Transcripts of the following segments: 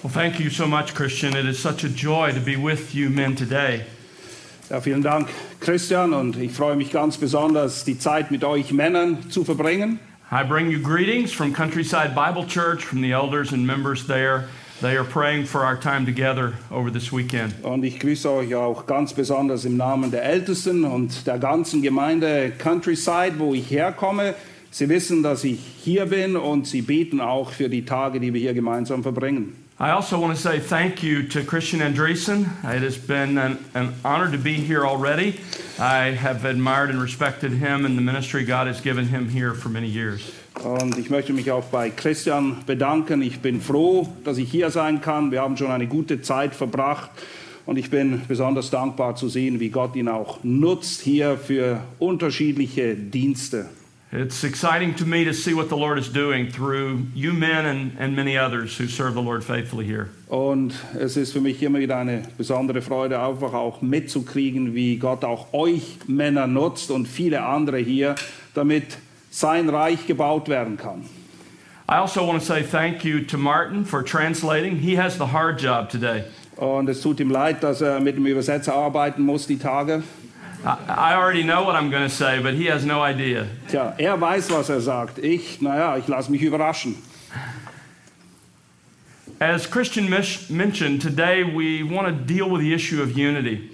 Well, thank you so much, Christian. It is such a joy to be with you men today. Ja, vielen Dank, Christian, und ich freue mich ganz besonders, die Zeit mit euch Männern zu verbringen. I bring you greetings from Countryside Bible Church, from the elders and members there. They are praying for our time together over this weekend. Und ich grüße euch auch ganz besonders im Namen der Ältesten und der ganzen Gemeinde Countryside, wo ich herkomme. Sie wissen, dass ich hier bin und sie beten auch für die Tage, die wir hier gemeinsam verbringen. I also want to say thank you to Christian Andreessen. It has been an, an honor to be here already. I have admired and respected him and the ministry God has given him here for many years. Und ich möchte mich auch bei Christian bedanken. Ich bin froh, dass ich hier sein kann. Wir haben schon eine gute Zeit verbracht. Und ich bin besonders dankbar zu sehen, wie Gott ihn auch nutzt hier für unterschiedliche Dienste. It's exciting to me to see what the Lord is doing through you men and, and many others who serve the Lord faithfully here. Und es ist für mich immer wieder eine besondere Freude, einfach auch mitzukriegen, wie Gott auch euch Männer nutzt und viele andere hier, damit sein Reich gebaut werden kann. I also want to say thank you to Martin for translating. He has the hard job today. Und es tut ihm leid, dass er mit dem Übersetzer arbeiten muss die Tage. I, already know what I'm going to say, but he has no idea. Tja, er weiß, was er sagt. Ich, naja, ich lasse mich überraschen. As Christian mentioned, today we want to deal with the issue of unity.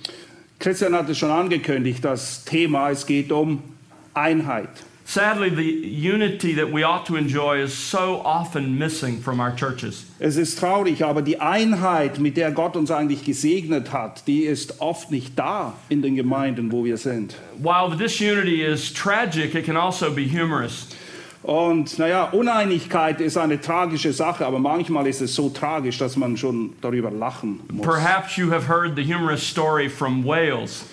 Christian hat es schon angekündigt, das Thema, es geht um Einheit. Sadly, the unity that we ought to enjoy is so often missing from our churches. Es ist traurig, aber die Einheit, mit der Gott uns eigentlich gesegnet hat, die ist oft nicht da in den Gemeinden, wo wir sind. While the disunity is tragic, it can also be humorous. Und naja, Uneinigkeit ist eine tragische Sache, aber manchmal ist es so tragisch, dass man schon darüber lachen muss. Perhaps you have heard the humorous story from Wales.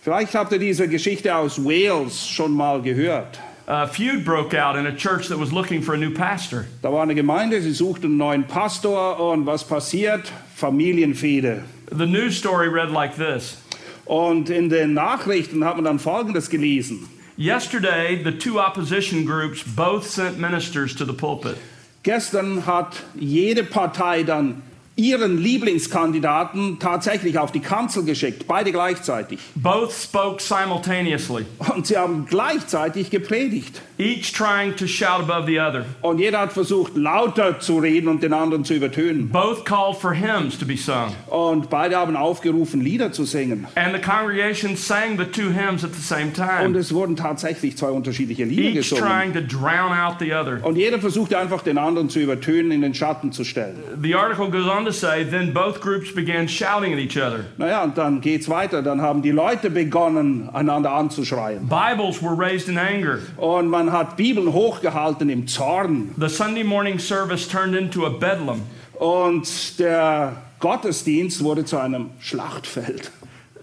Vielleicht habt ihr diese Geschichte aus Wales schon mal gehört. A feud broke out in a church that was looking for a new pastor. Da war eine Gemeinde, sie suchten einen neuen Pastor und was passiert? Familienfehde. The news story read like this Und in den Nachrichten hat man dann Folgendes gelesen. Yesterday, the two opposition groups both sent ministers to the pulpit. Gestern hat jede Partei dann ihren Lieblingskandidaten tatsächlich auf die Kanzel geschickt, beide gleichzeitig. Both spoke simultaneously, Und sie haben gleichzeitig gepredigt. each trying to shout above the other. Und jeder hat versucht, lauter zu reden und den anderen zu übertönen. Both called for hymns to be sung, Und beide haben aufgerufen, Lieder zu singen. and the congregation sang the two hymns at the same Und time, es wurden tatsächlich zwei unterschiedliche Lieder each gesungen. trying to drown out the other. Und jeder versuchte einfach, den anderen zu übertönen, in den Schatten zu stellen. The article goes on to say then both groups began shouting at each other. Naja, und dann geht's weiter. Dann haben die Leute begonnen, einander anzuschreien. Bibles were raised in anger. Und man hat Bibeln hochgehalten im Zorn. The Sunday morning service turned into a bedlam. Und der Gottesdienst wurde zu einem Schlachtfeld.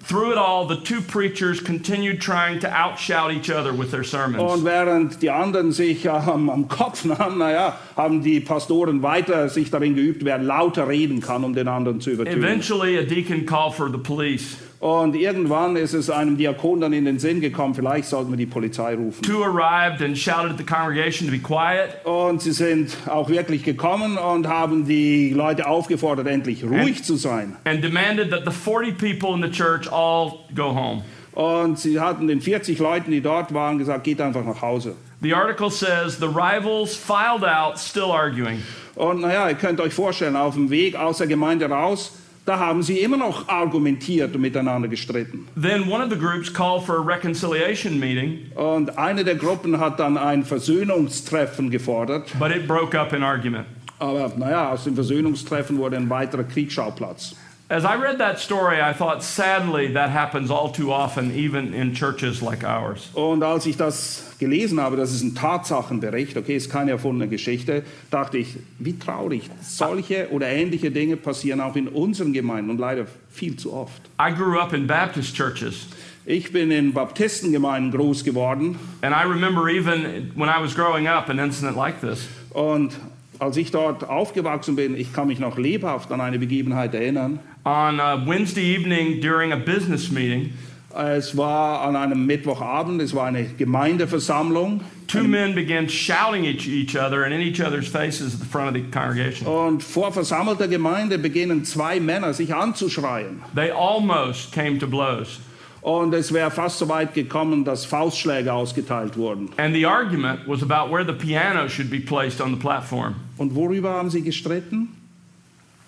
Through it all, the two preachers continued trying to outshout each other with their sermons. Und während die anderen sich am, am Kopf nahmen, naja, haben die Pastoren weiter sich darin geübt, wer lauter reden kann, um den anderen zu übertönen. Eventually, a deacon called for the police. Und irgendwann ist es einem Diakon dann in den Sinn gekommen, vielleicht sollten wir die Polizei rufen. Two arrived and shouted at the congregation to be quiet. Und sie sind auch wirklich gekommen und haben die Leute aufgefordert, endlich ruhig zu sein. and demanded that the 40 people in the church all go home. Und sie hatten den 40 Leuten, die dort waren, gesagt, geht einfach nach Hause. The article says the rivals filed out, still arguing. Und naja, ihr könnt euch vorstellen, auf dem Weg aus der Gemeinde raus, da haben sie immer noch argumentiert und miteinander gestritten. Then one of the groups called for a reconciliation meeting, Und eine der Gruppen hat dann ein Versöhnungstreffen gefordert. but it broke up in argument. Aber naja, aus dem Versöhnungstreffen wurde ein weiterer Kriegsschauplatz. As I read that story, I thought, sadly, that happens all too often, even in churches like ours. Und als ich das gelesen habe, das ist ein Tatsachenbericht, okay, ist keine erfundene Geschichte, dachte ich, wie traurig. Solche oder ähnliche Dinge passieren auch in unseren Gemeinden und leider viel zu oft. I grew up in Baptist churches, Ich bin in Baptistengemeinden groß geworden and I remember even when I was growing up an incident like this. und als ich dort aufgewachsen bin, ich kann mich noch lebhaft an eine Begebenheit erinnern. On Wednesday evening during a business meeting, Es war an einem Mittwochabend, es war eine Gemeindeversammlung. Two men began shouting at each other and in each other's faces at the front of the congregation. Und vor versammelter Gemeinde beginnen zwei Männer sich anzuschreien. They almost came to blows. Und es wäre fast so weit gekommen, dass Faustschläge ausgeteilt wurden. And the argument was about where the piano should be placed on the platform. Und worüber haben sie gestritten?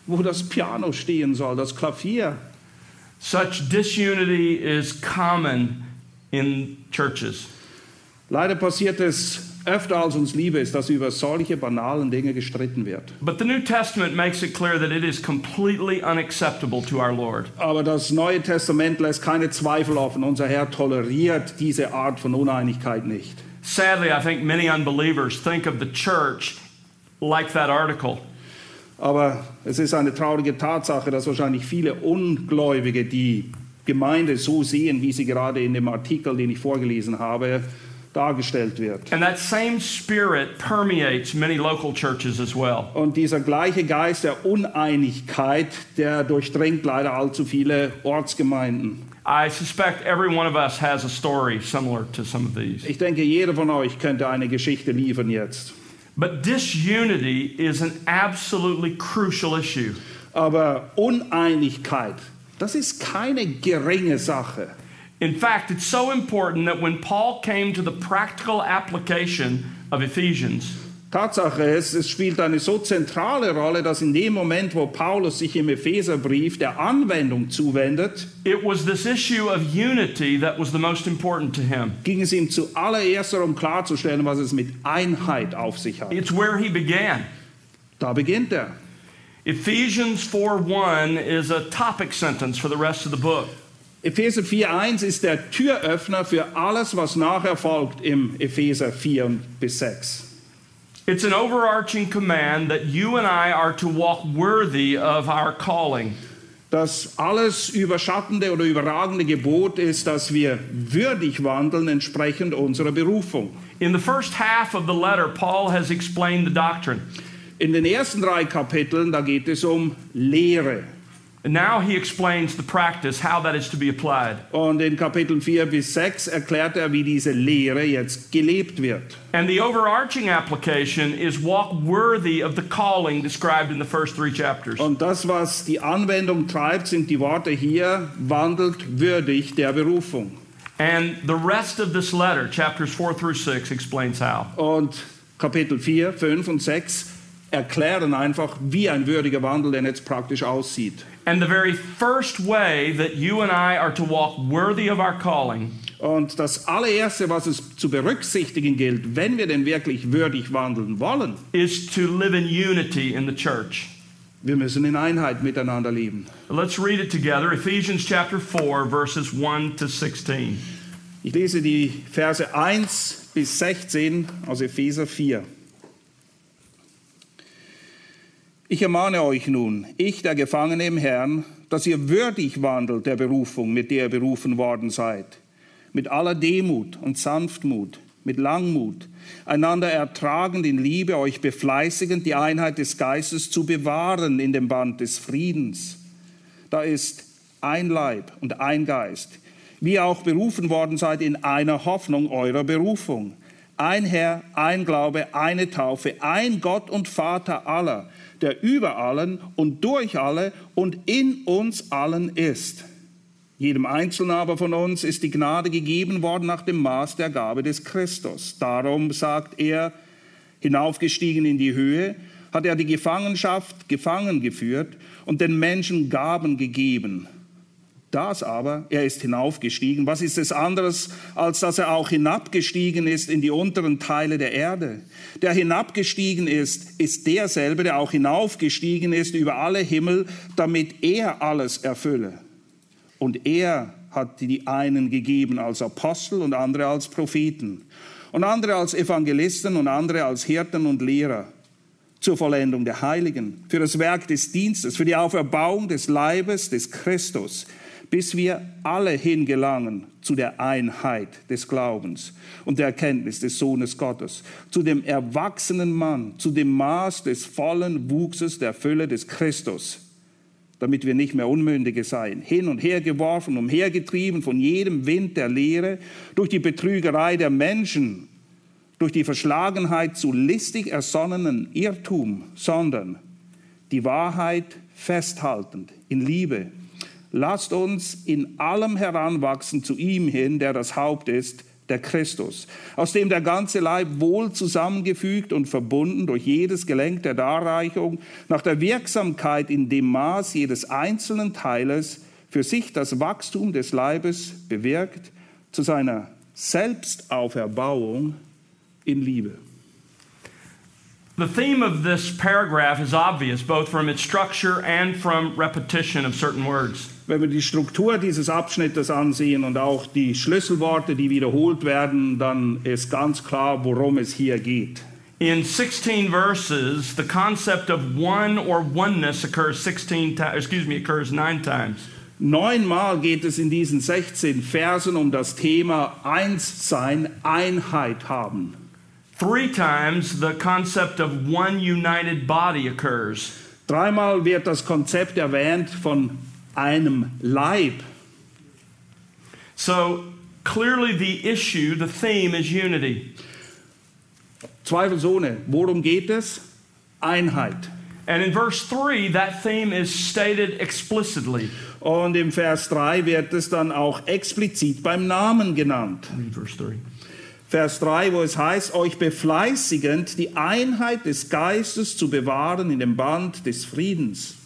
Wo das Piano stehen soll, das Klavier. Such disunity is common in churches. Leider passiert es öfter als uns Liebe ist, dass über solche banalen Dinge gestritten wird. But the New Testament makes it clear that it is completely unacceptable to our Lord. Aber das Neue Testament lässt keine Zweifel offen. Unser Herr toleriert diese Art von Uneinigkeit nicht. Sadly, I think many unbelievers think of the church like that article. Aber es ist eine traurige Tatsache, dass wahrscheinlich viele Ungläubige die Gemeinde so sehen, wie sie gerade in dem Artikel, den ich vorgelesen habe, dargestellt wird. And that same spirit permeates many local churches as well. Und dieser gleiche Geist der Uneinigkeit, der durchdringt leider allzu viele Ortsgemeinden. I suspect every one of us has a story similar to some of these. Ich denke, jeder von euch könnte eine Geschichte liefern jetzt. But disunity is an absolutely crucial issue. Aber Uneinigkeit, das ist keine geringe Sache. In fact, it's so important that when Paul came to the practical application of Ephesians, Tatsache ist, es spielt eine so zentrale Rolle, dass in dem Moment, wo Paulus sich im Epheserbrief der Anwendung zuwendet, it was this issue of unity that was the most important to him. ging es ihm zuallererst darum klarzustellen, was es mit Einheit auf sich hat. It's where he began. Da beginnt er. Ephesians 4:1 is a topic sentence for the rest of the book. Epheser 4.1 ist der Türöffner für alles, was nachher folgt im Epheser 4 bis 6. It's an overarching command that you and I are to walk worthy of our calling. Das alles überschattende oder überragende Gebot ist, dass wir würdig wandeln entsprechend unserer Berufung. In the first half of the letter, Paul has explained the doctrine. In den ersten drei Kapiteln, da geht es um Lehre. Now he explains the practice, how that is to be applied. Und in Kapiteln 4 bis 6 erklärt er, wie diese Lehre jetzt gelebt wird. And the overarching application is walk worthy of the calling described in the first three chapters. Und das, was die Anwendung treibt, sind die Worte hier, wandelt würdig der Berufung. And the rest of this letter, chapters 4 through 6, explains how. Und Kapitel 4, 5 und 6 erklären einfach, wie ein würdiger Wandel denn jetzt praktisch aussieht. And the very first way that you and I are to walk worthy of our calling Und das allererste, was es zu berücksichtigen gilt, wenn wir denn wirklich würdig wandeln wollen, is to live in unity in the church. wir müssen in Einheit miteinander leben. Let's read it together. Ephesians chapter 4, verses 1 to 16. Ich lese die Verse 1 bis 16 aus Epheser 4. Ich ermahne euch nun, ich, der Gefangene im Herrn, dass ihr würdig wandelt der Berufung, mit der ihr berufen worden seid, mit aller Demut und Sanftmut, mit Langmut, einander ertragend in Liebe, euch befleißigend, die Einheit des Geistes zu bewahren in dem Band des Friedens. Da ist ein Leib und ein Geist, wie ihr auch berufen worden seid in einer Hoffnung eurer Berufung. Ein Herr, ein Glaube, eine Taufe, ein Gott und Vater aller, der über allen und durch alle und in uns allen ist. Jedem Einzelnen aber von uns ist die Gnade gegeben worden nach dem Maß der Gabe des Christus. Darum sagt er, hinaufgestiegen in die Höhe, hat er die Gefangenschaft gefangen geführt und den Menschen Gaben gegeben. Das aber, er ist hinaufgestiegen. Was ist es anderes, als dass er auch hinabgestiegen ist in die unteren Teile der Erde? Der hinabgestiegen ist, ist derselbe, der auch hinaufgestiegen ist über alle Himmel, damit er alles erfülle. Und er hat die einen gegeben als Apostel und andere als Propheten und andere als Evangelisten und andere als Hirten und Lehrer zur Vollendung der Heiligen, für das Werk des Dienstes, für die Auferbauung des Leibes des Christus, bis wir alle hingelangen zu der Einheit des Glaubens und der Erkenntnis des Sohnes Gottes, zu dem erwachsenen Mann, zu dem Maß des vollen Wuchses der Fülle des Christus, damit wir nicht mehr Unmündige seien, hin und her geworfen, umhergetrieben von jedem Wind der Lehre, durch die Betrügerei der Menschen, durch die Verschlagenheit zu listig ersonnenen Irrtum, sondern die Wahrheit festhaltend in Liebe. Lasst uns in allem heranwachsen zu ihm hin, der das Haupt ist, der Christus, aus dem der ganze Leib wohl zusammengefügt und verbunden durch jedes Gelenk der Darreichung nach der Wirksamkeit in dem Maß jedes einzelnen Teiles für sich das Wachstum des Leibes bewirkt zu seiner Selbstauferbauung in Liebe. The theme of this paragraph is obvious, both from its structure and from repetition of certain words. Wenn wir die Struktur dieses Abschnittes ansehen und auch die Schlüsselworte, die wiederholt werden, dann ist ganz klar, worum es hier geht. In 16 verses, the concept of one or oneness occurs 16 times, excuse me, occurs 9 times. Neunmal geht es in diesen 16 Versen um das Thema Einssein, Einheit haben. Three times the concept of one united body occurs. Dreimal wird das Konzept erwähnt von einem Leib. So clearly the issue, the theme is unity. Zweifelsohne, worum geht es? Einheit. And in verse 3, that theme is stated explicitly. Und im Vers 3 wird es dann auch explizit beim Namen genannt. Read verse 3. Vers 3, wo es heißt, euch befleißigend, die Einheit des Geistes zu bewahren in dem Band des Friedens.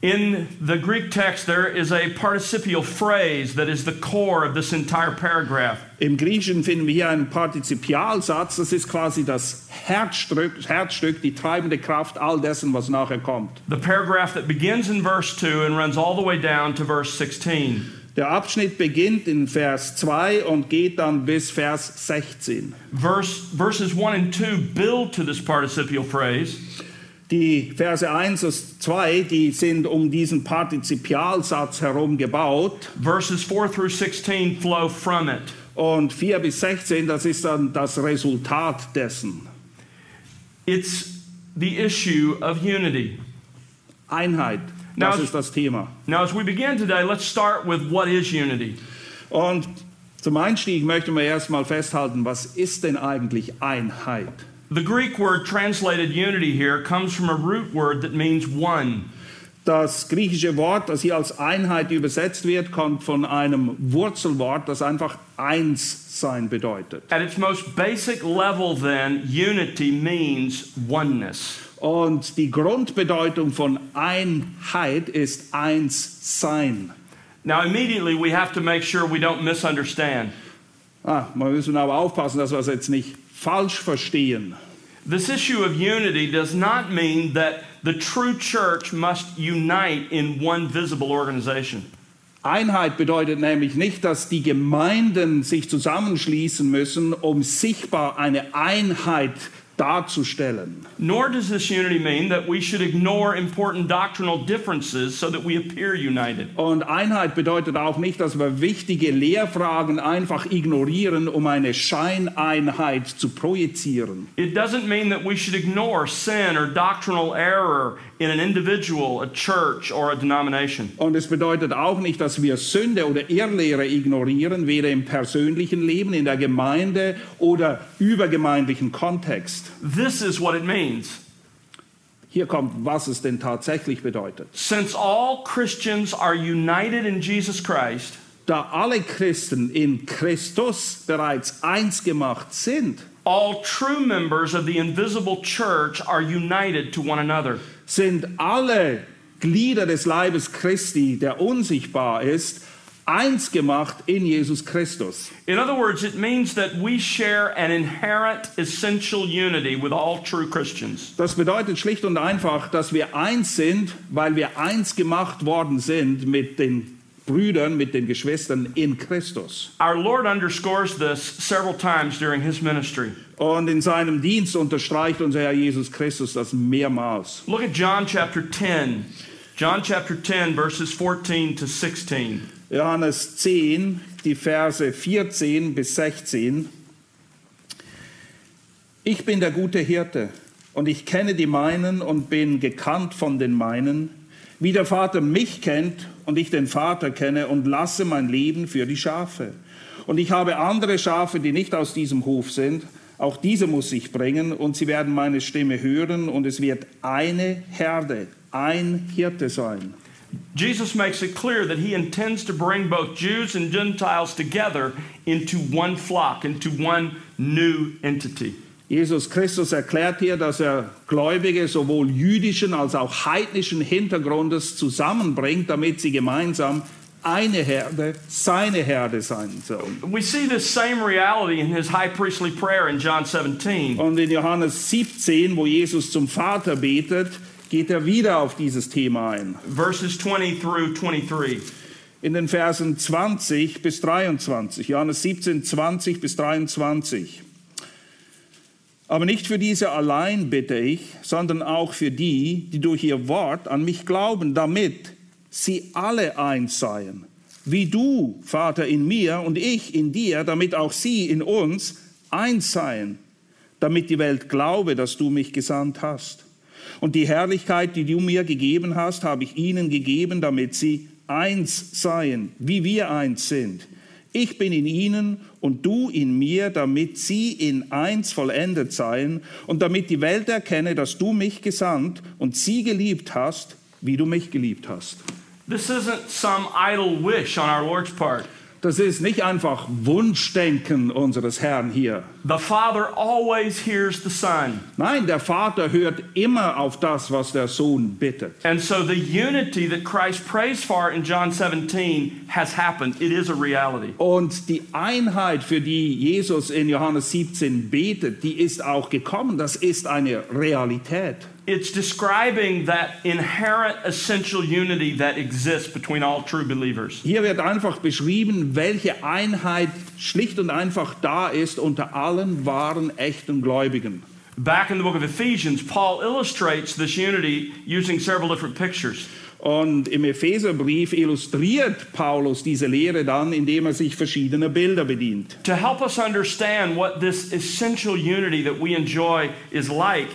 In the Greek text, there is a participial phrase that is the core of this entire paragraph. Im Griechischen finden wir hier einen Partizipialsatz, das ist quasi das Herzstück, Herzstück, die treibende Kraft all dessen, was nachher kommt. The paragraph that begins in verse 2 and runs all the way down to verse 16. Der Abschnitt beginnt in Vers 2 und geht dann bis Vers 16. Verse, verses 1 and 2 build to this participial phrase. Die Verse 1 bis 2, die sind um diesen Partizipialsatz herum gebaut. Verses 4 through 16 flow from it. Und 4 bis 16, das ist dann das Resultat dessen. It's the issue of unity. Einheit, Now, das ist das Thema. Now, as we begin today, let's start with what is unity. Und zum Einstieg möchte man erstmal festhalten, was ist denn eigentlich Einheit? The Greek word translated unity here comes from a root word that means one. Das griechische Wort, das hier als Einheit übersetzt wird, kommt von einem Wurzelwort, das einfach eins sein bedeutet. At its most basic level, then, unity means oneness. Und die Grundbedeutung von Einheit ist eins sein. Now, immediately, we have to make sure we don't misunderstand. Ah, man müssen aber aufpassen, dass wir es jetzt nicht falsch verstehen. This issue of unity does not mean that the true church must unite in one visible organization. Einheit bedeutet nämlich nicht, dass die Gemeinden sich zusammenschließen müssen, um sichtbar eine Einheit darzustellen. Nor does this unity mean that we should ignore important doctrinal differences so that we appear united. Und Einheit bedeutet auch nicht, dass wir wichtige Lehrfragen einfach ignorieren, um eine Scheineinheit zu projizieren. It doesn't mean that we should ignore sin or doctrinal error in an individual, a church, or a denomination. Und es bedeutet auch nicht, dass wir Sünde oder Irrlehre ignorieren, weder im persönlichen Leben, in der Gemeinde oder übergemeindlichen Kontext. This is what it means. Hier kommt, was es denn tatsächlich bedeutet. Since all Christians are united in Jesus Christ, Da alle Christen in Christus bereits eins gemacht sind, all true members of the invisible church are united to one another. Sind alle Glieder des Leibes Christi, der unsichtbar ist, eins gemacht in Jesus Christus. In other words, it means that we share an inherent essential unity with all true Christians. Das bedeutet schlicht und einfach, dass wir eins sind, weil wir eins gemacht worden sind mit den Brüdern, mit den Geschwistern in Christus. Our Lord underscores this several times during his ministry. Und in seinem Dienst unterstreicht unser Herr Jesus Christus das mehrmals. Look at John chapter 10. John chapter 10, verses 14 to 16. Johannes 10, die Verse 14 bis 16. Ich bin der gute Hirte und ich kenne die meinen und bin gekannt von den meinen. wie der Vater mich kennt und ich den Vater kenne und lasse mein Leben für die Schafe. Und ich habe andere Schafe, die nicht aus diesem Hof sind. Auch diese muss ich bringen und sie werden meine Stimme hören und es wird eine Herde, ein Hirte sein. Jesus makes it clear that he intends to bring both Jews and Gentiles together into one flock, into one new entity. Jesus Christus erklärt hier, dass er Gläubige sowohl jüdischen als auch heidnischen Hintergrundes zusammenbringt, damit sie gemeinsam eine Herde, seine Herde sein sollen. We see this same reality in his high priestly prayer in John 17. Und in Johannes 17, wo Jesus zum Vater betet, geht er wieder auf dieses Thema ein. verses 20 through 23. In den Versen 20 bis 23, Johannes 17, 20 bis 23. Aber nicht für diese allein bitte ich, sondern auch für die, die durch ihr Wort an mich glauben, damit sie alle eins seien. Wie du, Vater, in mir und ich in dir, damit auch sie in uns eins seien, damit die Welt glaube, dass du mich gesandt hast. Und die Herrlichkeit, die du mir gegeben hast, habe ich ihnen gegeben, damit sie eins seien, wie wir eins sind. Ich bin in ihnen und du in mir, damit sie in eins vollendet seien und damit die Welt erkenne, dass du mich gesandt und sie geliebt hast, wie du mich geliebt hast. This isn't some idle wish on our Lord's part. Das ist nicht einfach Wunschdenken unseres Herrn hier. The Father always hears the Son. Nein, der Vater hört immer auf das, was der Sohn bittet. And so the unity that Christ prays for in John 17 has happened. It is a reality. Und die Einheit, für die Jesus in Johannes 17 betet, die ist auch gekommen. Das ist eine Realität. It's describing that inherent essential unity that exists between all true believers. Hier wird einfach beschrieben, welche Einheit schlicht und einfach da ist unter allen wahren, echten Gläubigen. Back in the book of Ephesians, Paul illustrates this unity using several different pictures. Und im Epheserbrief illustriert Paulus diese Lehre dann, indem er sich verschiedener Bilder bedient. To help us understand what this essential unity that we enjoy is like,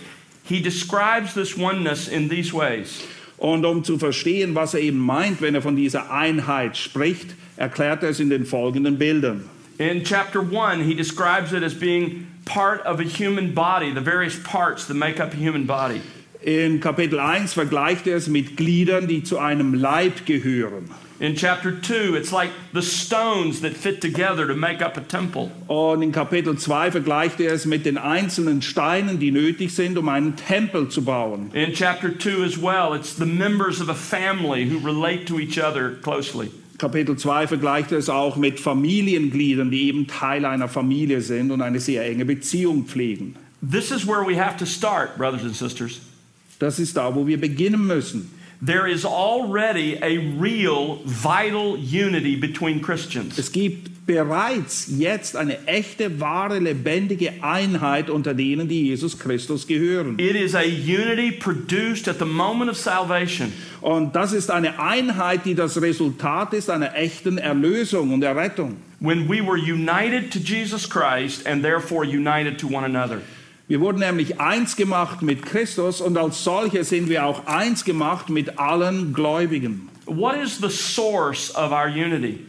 he describes this oneness in these ways. Und um zu verstehen, was er eben meint, wenn er von dieser Einheit spricht, erklärt er es in den folgenden Bildern. In chapter 1, he describes it as being part of a human body, the various parts that make up a human body. In Kapitel 1 vergleicht er es mit Gliedern, die zu einem Leib gehören. In chapter 2, it's like the stones that fit together to make up a temple. Und in Kapitel 2 vergleicht er es mit den einzelnen Steinen, die nötig sind, um einen Tempel zu bauen. In chapter 2 as well, it's the members of a family who relate to each other closely. Kapitel 2 vergleicht er es auch mit Familiengliedern, die eben Teil einer Familie sind und eine sehr enge Beziehung pflegen. This is where we have to start, brothers and sisters. Das ist da, wo wir beginnen müssen. There is already a real, vital unity between Christians. Es gibt bereits jetzt eine echte, wahre, lebendige Einheit unter denen, die Jesus Christus gehören. It is a unity produced at the moment of salvation. Und das ist eine Einheit, die das Resultat ist einer echten Erlösung und Errettung. When we were united to Jesus Christ and therefore united to one another. Wir wurden nämlich eins gemacht mit Christus und als solche sind wir auch eins gemacht mit allen Gläubigen. What is the source of our unity?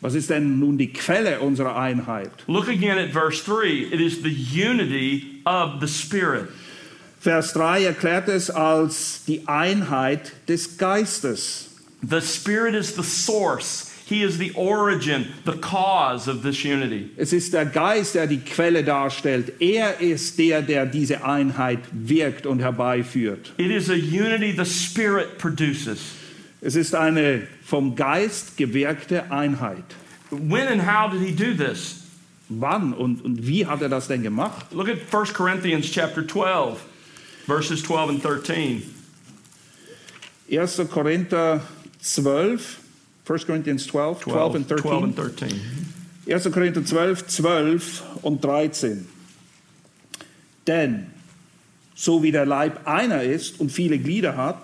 Was ist denn nun die Quelle unserer Einheit? Look again at verse 3. It is the unity of the Spirit. Vers 3 erklärt es als die Einheit des Geistes. The Spirit is the source. He is the origin, the cause of this unity. Es ist der Geist, der die Quelle darstellt. Er ist der, der diese Einheit wirkt und herbeiführt. It is a unity the Spirit produces. Es ist eine vom Geist gewirkte Einheit. When and how did he do this? Wann und, und wie hat er das denn gemacht? Look at 1 Corinthians chapter 12, verses 12 and 13. 1. Korinther 12, 1 Corinthians 12, 12 and 13. 12 and 13. 1. Korinther 12, 12 und 13. Denn so wie der Leib einer ist und viele Glieder hat,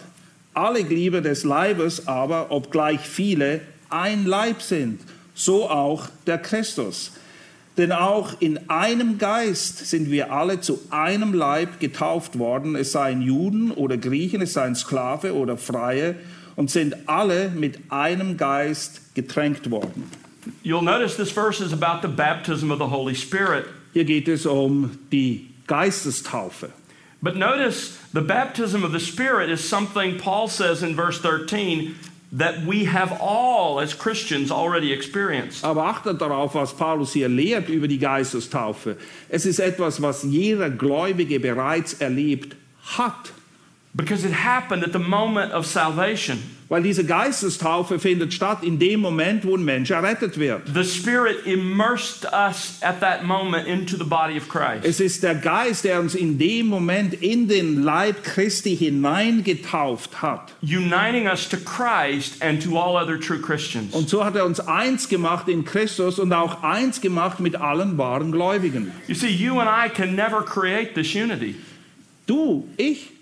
alle Glieder des Leibes aber, obgleich viele, ein Leib sind, so auch der Christus. Denn auch in einem Geist sind wir alle zu einem Leib getauft worden, es seien Juden oder Griechen, es seien Sklave oder Freie, und sind alle mit einem Geist getränkt worden. You'll notice this verse is about the baptism of the Holy Spirit. Hier geht es um die Geistestaufe. But notice the baptism of the Spirit is something Paul says in verse 13 that we have all as Christians already experienced. Aber achtet darauf, was Paulus hier lehrt über die Geistestaufe. Es ist etwas, was jeder Gläubige bereits erlebt hat. Because it happened at the moment of salvation. Weil diese Geistestaufe findet statt in dem Moment, wo ein Mensch errettet wird. The Spirit immersed us at that moment into the body of Christ. Es ist der Geist, der uns in dem Moment in den Leib Christi hineingetauft hat. uniting us to Christ and to all other true Christians. Und so hat er uns eins gemacht in Christus und auch eins gemacht mit allen wahren Gläubigen. You see, you and I can never create this unity. Du, ich,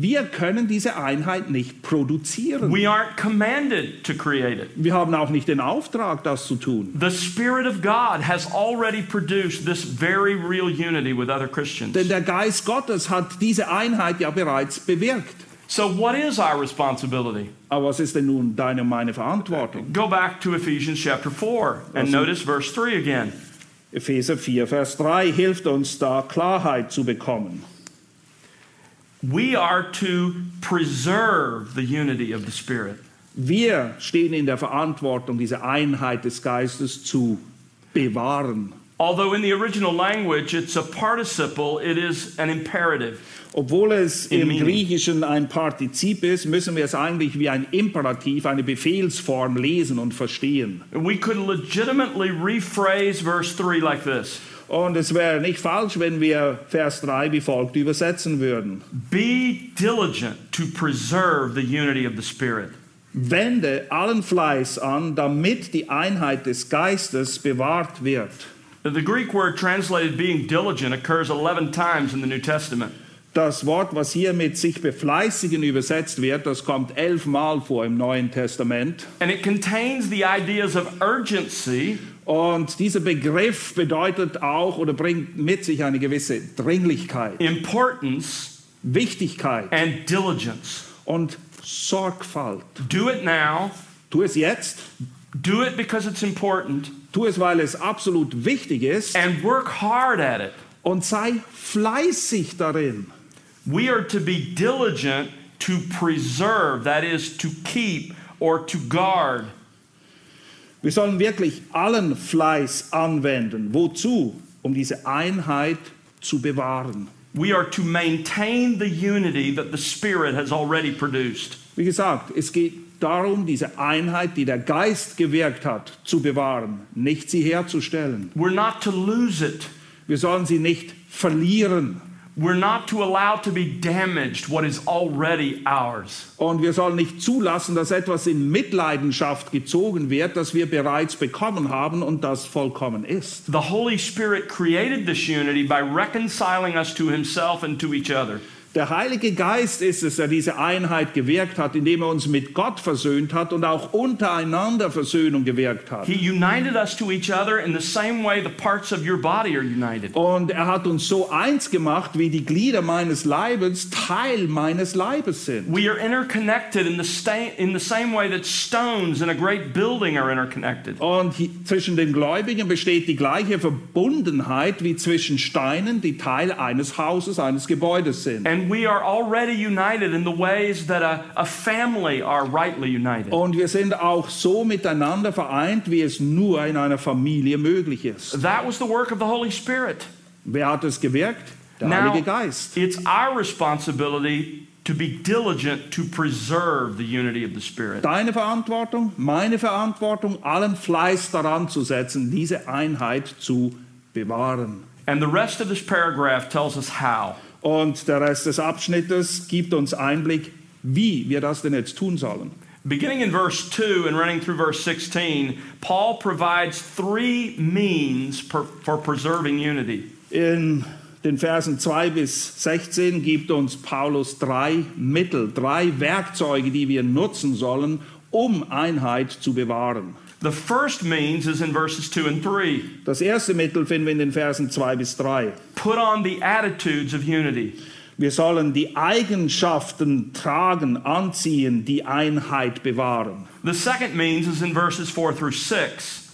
wir können diese Einheit nicht produzieren. We aren't commanded to create it. Wir haben auch nicht den Auftrag, das zu tun. The Spirit of God has already produced this very real unity with other Christians. Denn der Geist Gottes hat diese Einheit ja bereits bewirkt. So, what is our responsibility? Aber was ist denn nun deine und meine Verantwortung? Go back to Ephesians chapter 4 and Also- notice verse 3 again. Epheser 4, Vers 3 hilft uns da, Klarheit zu bekommen. We are to preserve the unity of the Spirit. Wir stehen in der Verantwortung, diese Einheit des Geistes zu bewahren. Although in the original language it's a participle, it is an imperative. Obwohl es im meaning. Griechischen ein Partizip ist, müssen wir es eigentlich wie ein Imperativ, eine Befehlsform lesen und verstehen. We could legitimately rephrase verse 3 like this Und es wäre nicht falsch, wenn wir Vers 3 wie folgt übersetzen würden. Be diligent to preserve the unity of the Spirit. Wende allen Fleiß an, damit die Einheit des Geistes bewahrt wird. The Greek word translated being diligent occurs 11 times in the New Testament. Das Wort, was hier mit sich befleißigen übersetzt wird, das kommt elfmal vor im Neuen Testament. And it contains the ideas of urgency Und dieser Begriff bedeutet auch oder bringt mit sich eine gewisse Dringlichkeit, importance Wichtigkeit and diligence. und Sorgfalt. Do it now, Tu es jetzt, do it because it's important, tu es, weil es absolut wichtig ist and work hard at it. und sei fleißig darin. We are to be diligent to preserve, that is, to keep or to guard. Wir sollen wirklich allen Fleiß anwenden. Wozu? Um diese Einheit zu bewahren. We are to maintain the unity that the Spirit has already produced. Wie gesagt, es geht darum, diese Einheit, die der Geist gewirkt hat, zu bewahren, nicht sie herzustellen. We're not to lose it. Wir sollen sie nicht verlieren. We're not to allow to be damaged what is already ours. Und wir sollen nicht zulassen, dass etwas in Mitleidenschaft gezogen wird, das wir bereits bekommen haben und das vollkommen ist. The Holy Spirit created this unity by reconciling us to Himself and to each other. Der Heilige Geist ist es, der diese Einheit gewirkt hat, indem er uns mit Gott versöhnt hat und auch untereinander Versöhnung gewirkt hat. He united us to each other in the same way the parts of your body are united. Und er hat uns so eins gemacht, wie die Glieder meines Leibes Teil meines Leibes sind. We are interconnected in the, in the same way that stones in a great building are interconnected. Und zwischen den Gläubigen besteht die gleiche Verbundenheit wie zwischen Steinen, die Teil eines Hauses, eines Gebäudes sind. And we are already united in the ways that a, a family are rightly united. Und wir sind auch so miteinander vereint, wie es nur in einer Familie möglich ist. That was the work of the Holy Spirit. Wer hat es gewirkt? Der Now, Heilige Geist. it's our responsibility to be diligent to preserve the unity of the Spirit. Deine Verantwortung, meine Verantwortung, allen Fleiß daran zu setzen, diese Einheit zu bewahren. And the rest of this paragraph tells us how. Und der Rest des Abschnittes gibt uns Einblick, wie wir das denn jetzt tun sollen. Beginning in verse 2 and running through verse 16, Paul provides three means per, for preserving unity. In den Versen 2 bis 16 gibt uns Paulus drei Mittel, drei Werkzeuge, die wir nutzen sollen, um Einheit zu bewahren. The first means is in verses 2 and 3. Das erste Mittel finden wir in den Versen 2 bis 3. Put on the attitudes of unity. Wir sollen die Eigenschaften tragen, anziehen, die Einheit bewahren. The second means is in verses 4 through 6.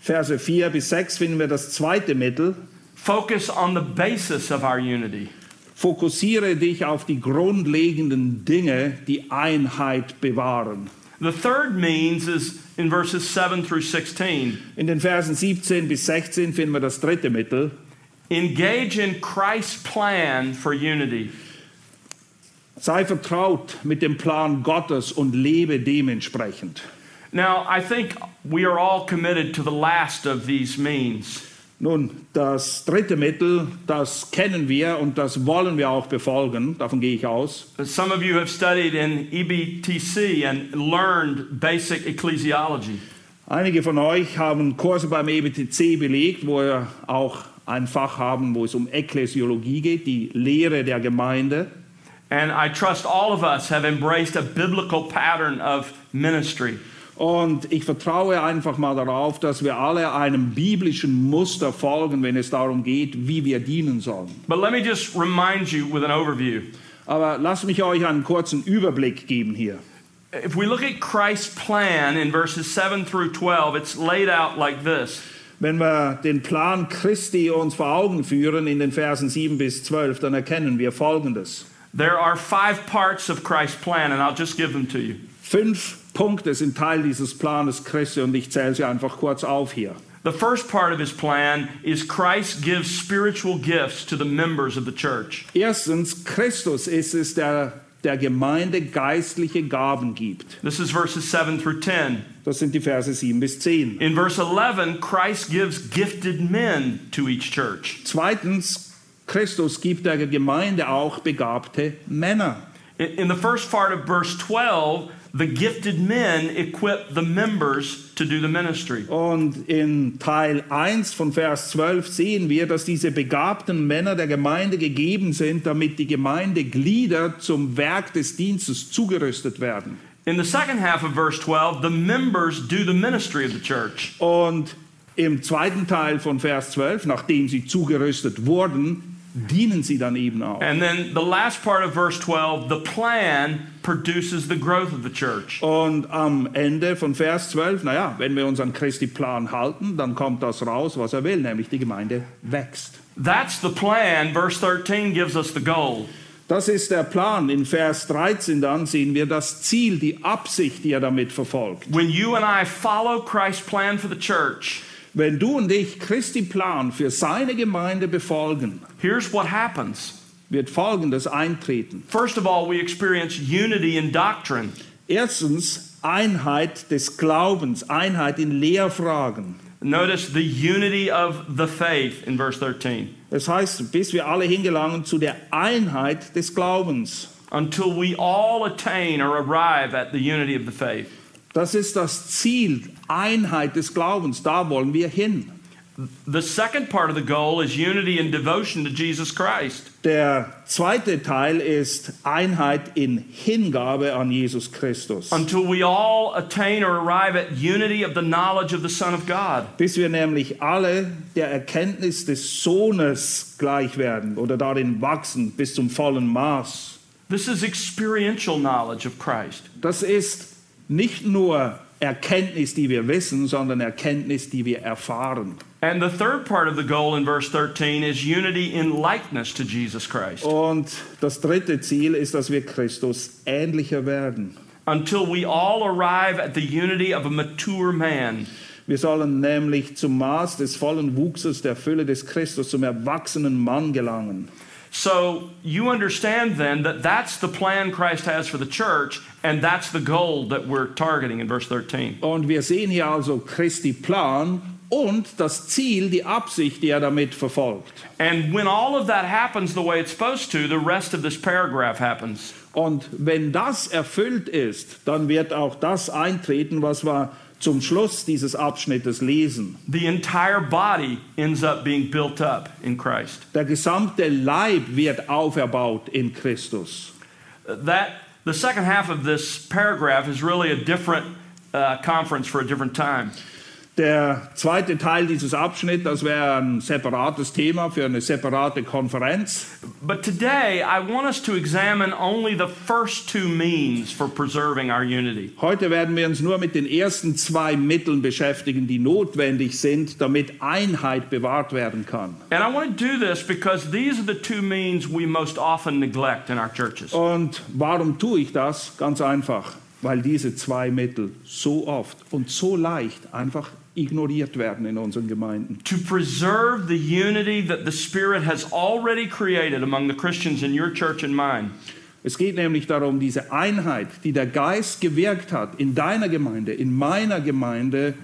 Verse 4 bis 6 finden wir das zweite Mittel. Focus on the basis of our unity. Fokussiere dich auf die grundlegenden Dinge, die Einheit bewahren. The third means is in verses 7 through 16. In den Versen 17 bis 16 finden wir das dritte Mittel. Engage in Christ's plan for unity. Sei vertraut mit dem Plan Gottes und lebe dementsprechend. Now, I think we are all committed to the last of these means. Nun, das dritte Mittel, das kennen wir und das wollen wir auch befolgen, davon gehe ich aus. Some of you have studied in EBTC and learned basic ecclesiology. Einige von euch haben Kurse beim EBTC belegt, wo wir auch ein Fach haben, wo es um Ekklesiologie geht, die Lehre der Gemeinde. And I trust all of us have embraced a biblical pattern of ministry. Und ich vertraue einfach mal darauf, dass wir alle einem biblischen Muster folgen, wenn es darum geht, wie wir dienen sollen. But let me just remind you with an overview. Aber lasst mich euch einen kurzen Überblick geben hier. If we look at Christ's plan in verses 7 through 12, it's laid out like this. Wenn wir den Plan Christi uns vor Augen führen in den Versen 7 bis 12, dann erkennen wir Folgendes. There are five parts of Christ's plan, and I'll just give them to you. Fünf Punkte sind Teil dieses Planes Christi und ich zähle sie einfach kurz auf hier. The first part of his plan is Christ gives spiritual gifts to the members of the church. Erstens, Christus ist es, der der Gemeinde geistliche Gaben gibt. This is verses 7 through 10. Das sind die Verse 7 bis 10. In verse 11, Christ gives gifted men to each church. Zweitens, Christus gibt der Gemeinde auch begabte Männer. In in the first part of verse 12, the gifted men equip the members to do the ministry. Und in Teil 1 von Vers 12 sehen wir, dass diese begabten Männer der Gemeinde gegeben sind, damit die Gemeindeglieder zum Werk des Dienstes zugerüstet werden. In the second half of verse 12, the members do the ministry of the church. Und im zweiten Teil von Vers 12, nachdem sie zugerüstet wurden, dienen sie dann eben auch. And then the last part of verse 12, the plan produces the growth of the church. Und am Ende von Vers 12, naja, wenn wir uns an Christi Plan halten, dann kommt das raus, was er will, nämlich die Gemeinde wächst. That's the plan. Verse 13 gives us the goal. Das ist der Plan. In Vers 13 dann sehen wir das Ziel, die Absicht, die er damit verfolgt. When you and I follow Christ's plan for the church, Wenn du und ich Christi Plan für seine Gemeinde befolgen, here's what happens. wird Folgendes eintreten. First of all, we experience unity in doctrine. Erstens Einheit des Glaubens, Einheit in Lehrfragen. Notice the unity of the faith in verse 13. Das heißt, bis wir alle hingelangen zu der Einheit des Glaubens. Until we all attain or arrive at the unity of the faith. Das ist das Ziel, Einheit des Glaubens. Da wollen wir hin. The second part of the goal is unity in devotion to Jesus Christ. Der zweite Teil ist Einheit in Hingabe an Jesus Christus. Until we all attain or arrive at unity of the knowledge of the Son of God. Bis wir nämlich alle der Erkenntnis des Sohnes gleich werden oder darin wachsen bis zum vollen Maß. This is experiential knowledge of Christ. Das ist nicht nur Erkenntnis, die wir wissen, sondern Erkenntnis, die wir erfahren. And the third part of the goal in verse 13 is unity in likeness to Jesus Christ. Und das dritte Ziel ist, dass wir Christus ähnlicher werden. Until we all arrive at the unity of a mature man. Wir sollen nämlich zum Maß des vollen Wuchses der Fülle des Christus, zum erwachsenen Mann gelangen. So you understand then that that's the plan Christ has for the church, and that's the goal that we're targeting in verse 13. Und wir sehen hier also Christi Plan und das Ziel, die Absicht, die er damit verfolgt. And when all of that happens the way it's supposed to, the rest of this paragraph happens. Und wenn das erfüllt ist, dann wird auch das eintreten, was wir zum Schluss dieses Abschnittes lesen. The entire body ends up being built up in Christ. Der gesamte Leib wird auferbaut in Christus. That the second half of this paragraph is really a different uh, conference for a different time. Der zweite Teil dieses Abschnitts, das wäre ein separates Thema für eine separate Konferenz. But today, I want us to examine only the first two means for preserving our unity. Heute werden wir uns nur mit den ersten zwei Mitteln beschäftigen, die notwendig sind, damit Einheit bewahrt werden kann. And I want to do this because these are the two means we most often neglect in our churches. Und warum tue ich das? Ganz einfach, weil diese zwei Mittel so oft und so leicht einfach ignoriert werden in unseren Gemeinden. To preserve the unity that the Spirit has already created among the Christians in your church and mine. Es geht nämlich darum, diese Einheit, die der Geist gewirkt hat in deiner Gemeinde, in meiner Gemeinde,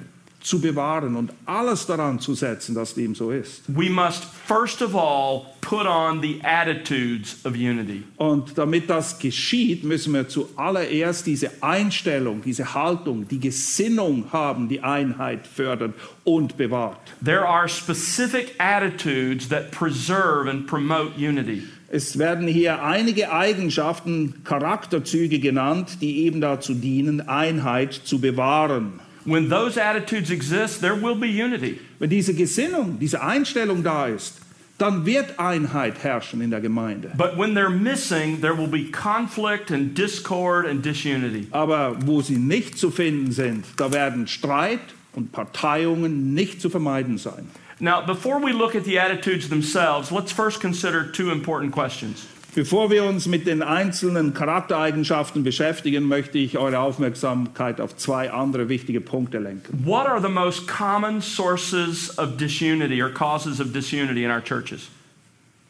zu bewahren und alles daran zu setzen, dass dem so ist. We must first of all put on the attitudes of unity. Und damit das geschieht, müssen wir zuallererst diese Einstellung, diese Haltung, die Gesinnung haben, die Einheit fördert und bewahrt. There are specific attitudes that preserve and promote unity. Es werden hier einige Eigenschaften, Charakterzüge genannt, die eben dazu dienen, Einheit zu bewahren. When those attitudes exist, there will be unity. Wenn diese Gesinnung, diese Einstellung da ist, dann wird Einheit herrschen in der Gemeinde. But when they're missing, there will be conflict and discord and disunity. Aber wo sie nicht zu finden sind, da werden Streit und Parteiungen nicht zu vermeiden sein. Now, before we look at the attitudes themselves, let's first consider two important questions. Bevor wir uns mit den einzelnen Charaktereigenschaften beschäftigen, möchte ich eure Aufmerksamkeit auf zwei andere wichtige Punkte lenken. What are the most common sources of disunity or causes of disunity in our churches?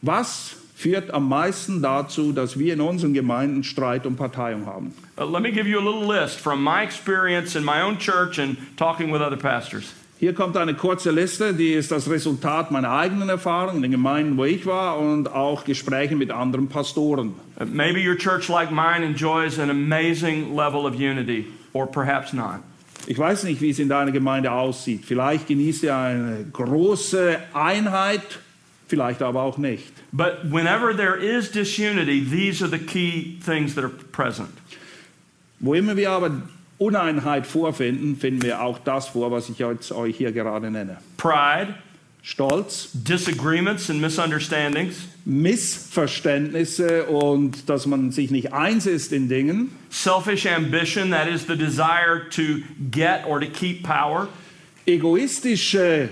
Was führt am meisten dazu, dass wir in unseren Gemeinden Streit und Parteiung haben? Uh, let me give you a little list from my experience in my own church and talking with other pastors. Hier kommt eine kurze Liste, die ist das Resultat meiner eigenen Erfahrung in den Gemeinden, wo ich war und auch Gespräche mit anderen Pastoren. Uh, Maybe your church, like mine, enjoys an amazing level of unity, or perhaps not. Ich weiß nicht, wie es in deiner Gemeinde aussieht. Vielleicht genießt ihr eine große Einheit, vielleicht aber auch nicht. But whenever there is disunity, these are the key things that are present. Wo immer wir aber Uneinheit vorfinden, finden wir auch das vor, was ich jetzt euch hier gerade nenne. Pride, Stolz, disagreements and misunderstandings, Missverständnisse und dass man sich nicht eins ist in Dingen, selfish ambition, that is the desire to get or to keep power, egoistische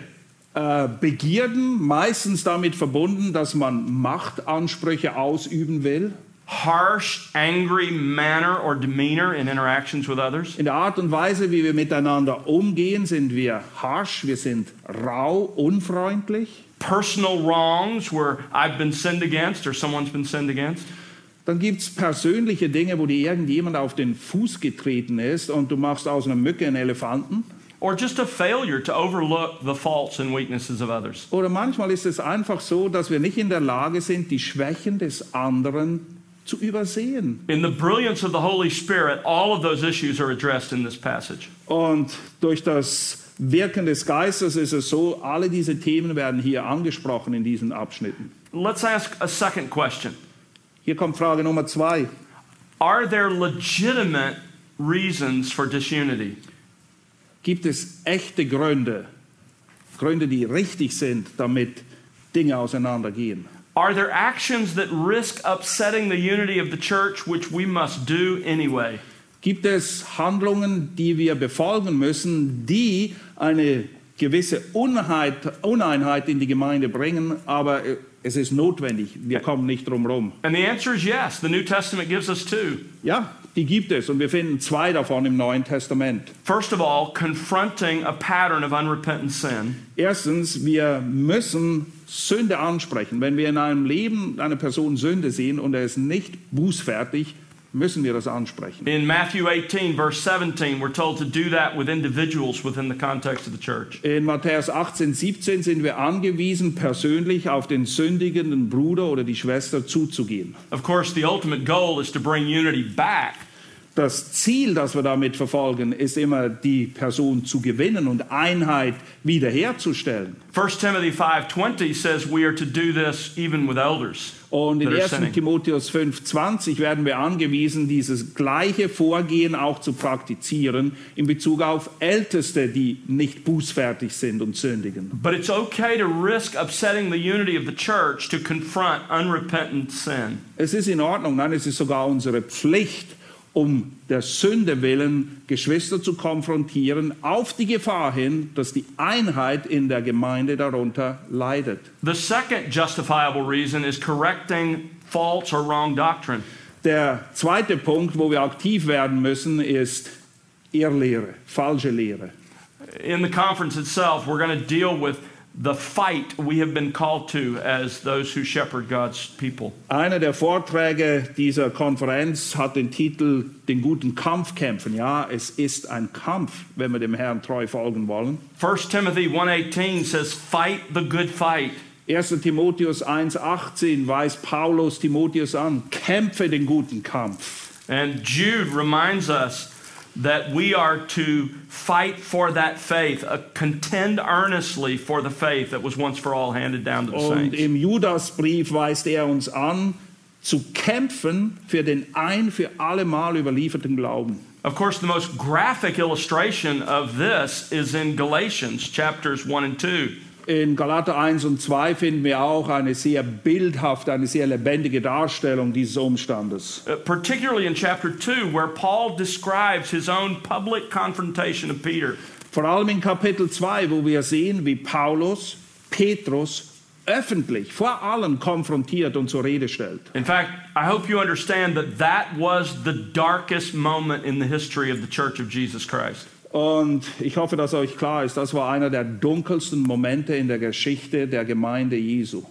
äh, Begierden, meistens damit verbunden, dass man Machtansprüche ausüben will, harsh, angry manner or demeanor in interactions with others, In der Art und Weise, wie wir miteinander umgehen, sind wir harsch, wir sind rau, unfreundlich. personal wrongs where I've been sinned against or someone's been sinned against, Dann gibt es persönliche Dinge, wo dir irgendjemand auf den Fuß getreten ist und du machst aus einer Mücke einen Elefanten. or just a failure to overlook the faults and weaknesses of others. Oder manchmal ist es einfach so, dass wir nicht in der Lage sind, die Schwächen des anderen zu übersehen. In the brilliance of the Holy Spirit, all of those issues are addressed in this passage. Und durch das Wirken des Geistes ist es so, alle diese Themen werden hier angesprochen in diesen Abschnitten. Let's ask a second question Hier kommt Frage Nummer zwei. Are there legitimate reasons for disunity? Gibt es echte Gründe, Gründe, die richtig sind, damit Dinge auseinandergehen? Are there actions that risk upsetting the unity of the church, which we must do anyway? Gibt es Handlungen, die wir befolgen müssen, die eine gewisse Uneinheit in die Gemeinde bringen, aber äh, es ist notwendig, wir kommen nicht drum rum. And the answer is yes. The New Testament gives us two. Ja, die gibt es und wir finden zwei davon im Neuen Testament. First of all, confronting a pattern of unrepentant sin. Erstens, wir müssen Sünde ansprechen. Wenn wir in einem Leben einer Person Sünde sehen und er ist nicht bußfertig, müssen wir das ansprechen. In Matthew 18, verse 17, we're told to do that with individuals within the context of the church. In Matthäus 18, 17 sind wir angewiesen, persönlich auf den sündigenden Bruder oder die Schwester zuzugehen. Of course, the ultimate goal is to bring unity back. Das Ziel, das wir damit verfolgen, ist immer die Person zu gewinnen und Einheit wiederherzustellen. 1 Timothy 5:20 says we are to do this even with elders. Und in that are 1. sinning. Timotheus 5,20 werden wir angewiesen, dieses gleiche Vorgehen auch zu praktizieren in Bezug auf Älteste, die nicht bußfertig sind und sündigen. But it's okay to risk upsetting the unity of the church to confront unrepentant sin. Es ist in Ordnung, nein, es ist sogar unsere Pflicht, um der Sünde willen Geschwister zu konfrontieren, auf die Gefahr hin, dass die Einheit in der Gemeinde darunter leidet. The second justifiable reason is correcting false or wrong doctrine. Der zweite Punkt, wo wir aktiv werden müssen, ist Irrlehre, falsche Lehre. In the conference itself, we're going to deal with the fight we have been called to as those who shepherd God's people. Einer der Vorträge dieser Konferenz hat den Titel Den guten Kampf kämpfen. Ja, es ist ein Kampf, wenn wir dem Herrn treu folgen wollen. 1 Timothy 1:18 says fight the good fight. 1. Timotheus 1,18 weist Paulus Timotheus an, kämpfe den guten Kampf. And Jude reminds us that we are to fight for that faith, uh, contend earnestly for the faith that was once for all handed down to the Und saints. im Judasbrief weist er uns an, zu kämpfen für den ein für allemal überlieferten Glauben. Of course, the most graphic illustration of this is in Galatians chapters 1 and 2. In Galater 1 und 2 finden wir auch eine sehr bildhafte, eine sehr lebendige Darstellung dieses Umstandes. Uh, particularly in chapter 2, where Paul describes his own public confrontation of Peter. Vor allem in Kapitel 2, wo wir sehen, wie Paulus Petrus öffentlich vor allen konfrontiert und zur Rede stellt. In fact, I hope you understand that that was the darkest moment in the history of the Church of Jesus Christ. Und ich hoffe, dass euch klar ist, das war einer der dunkelsten Momente in der Geschichte der Gemeinde Jesu.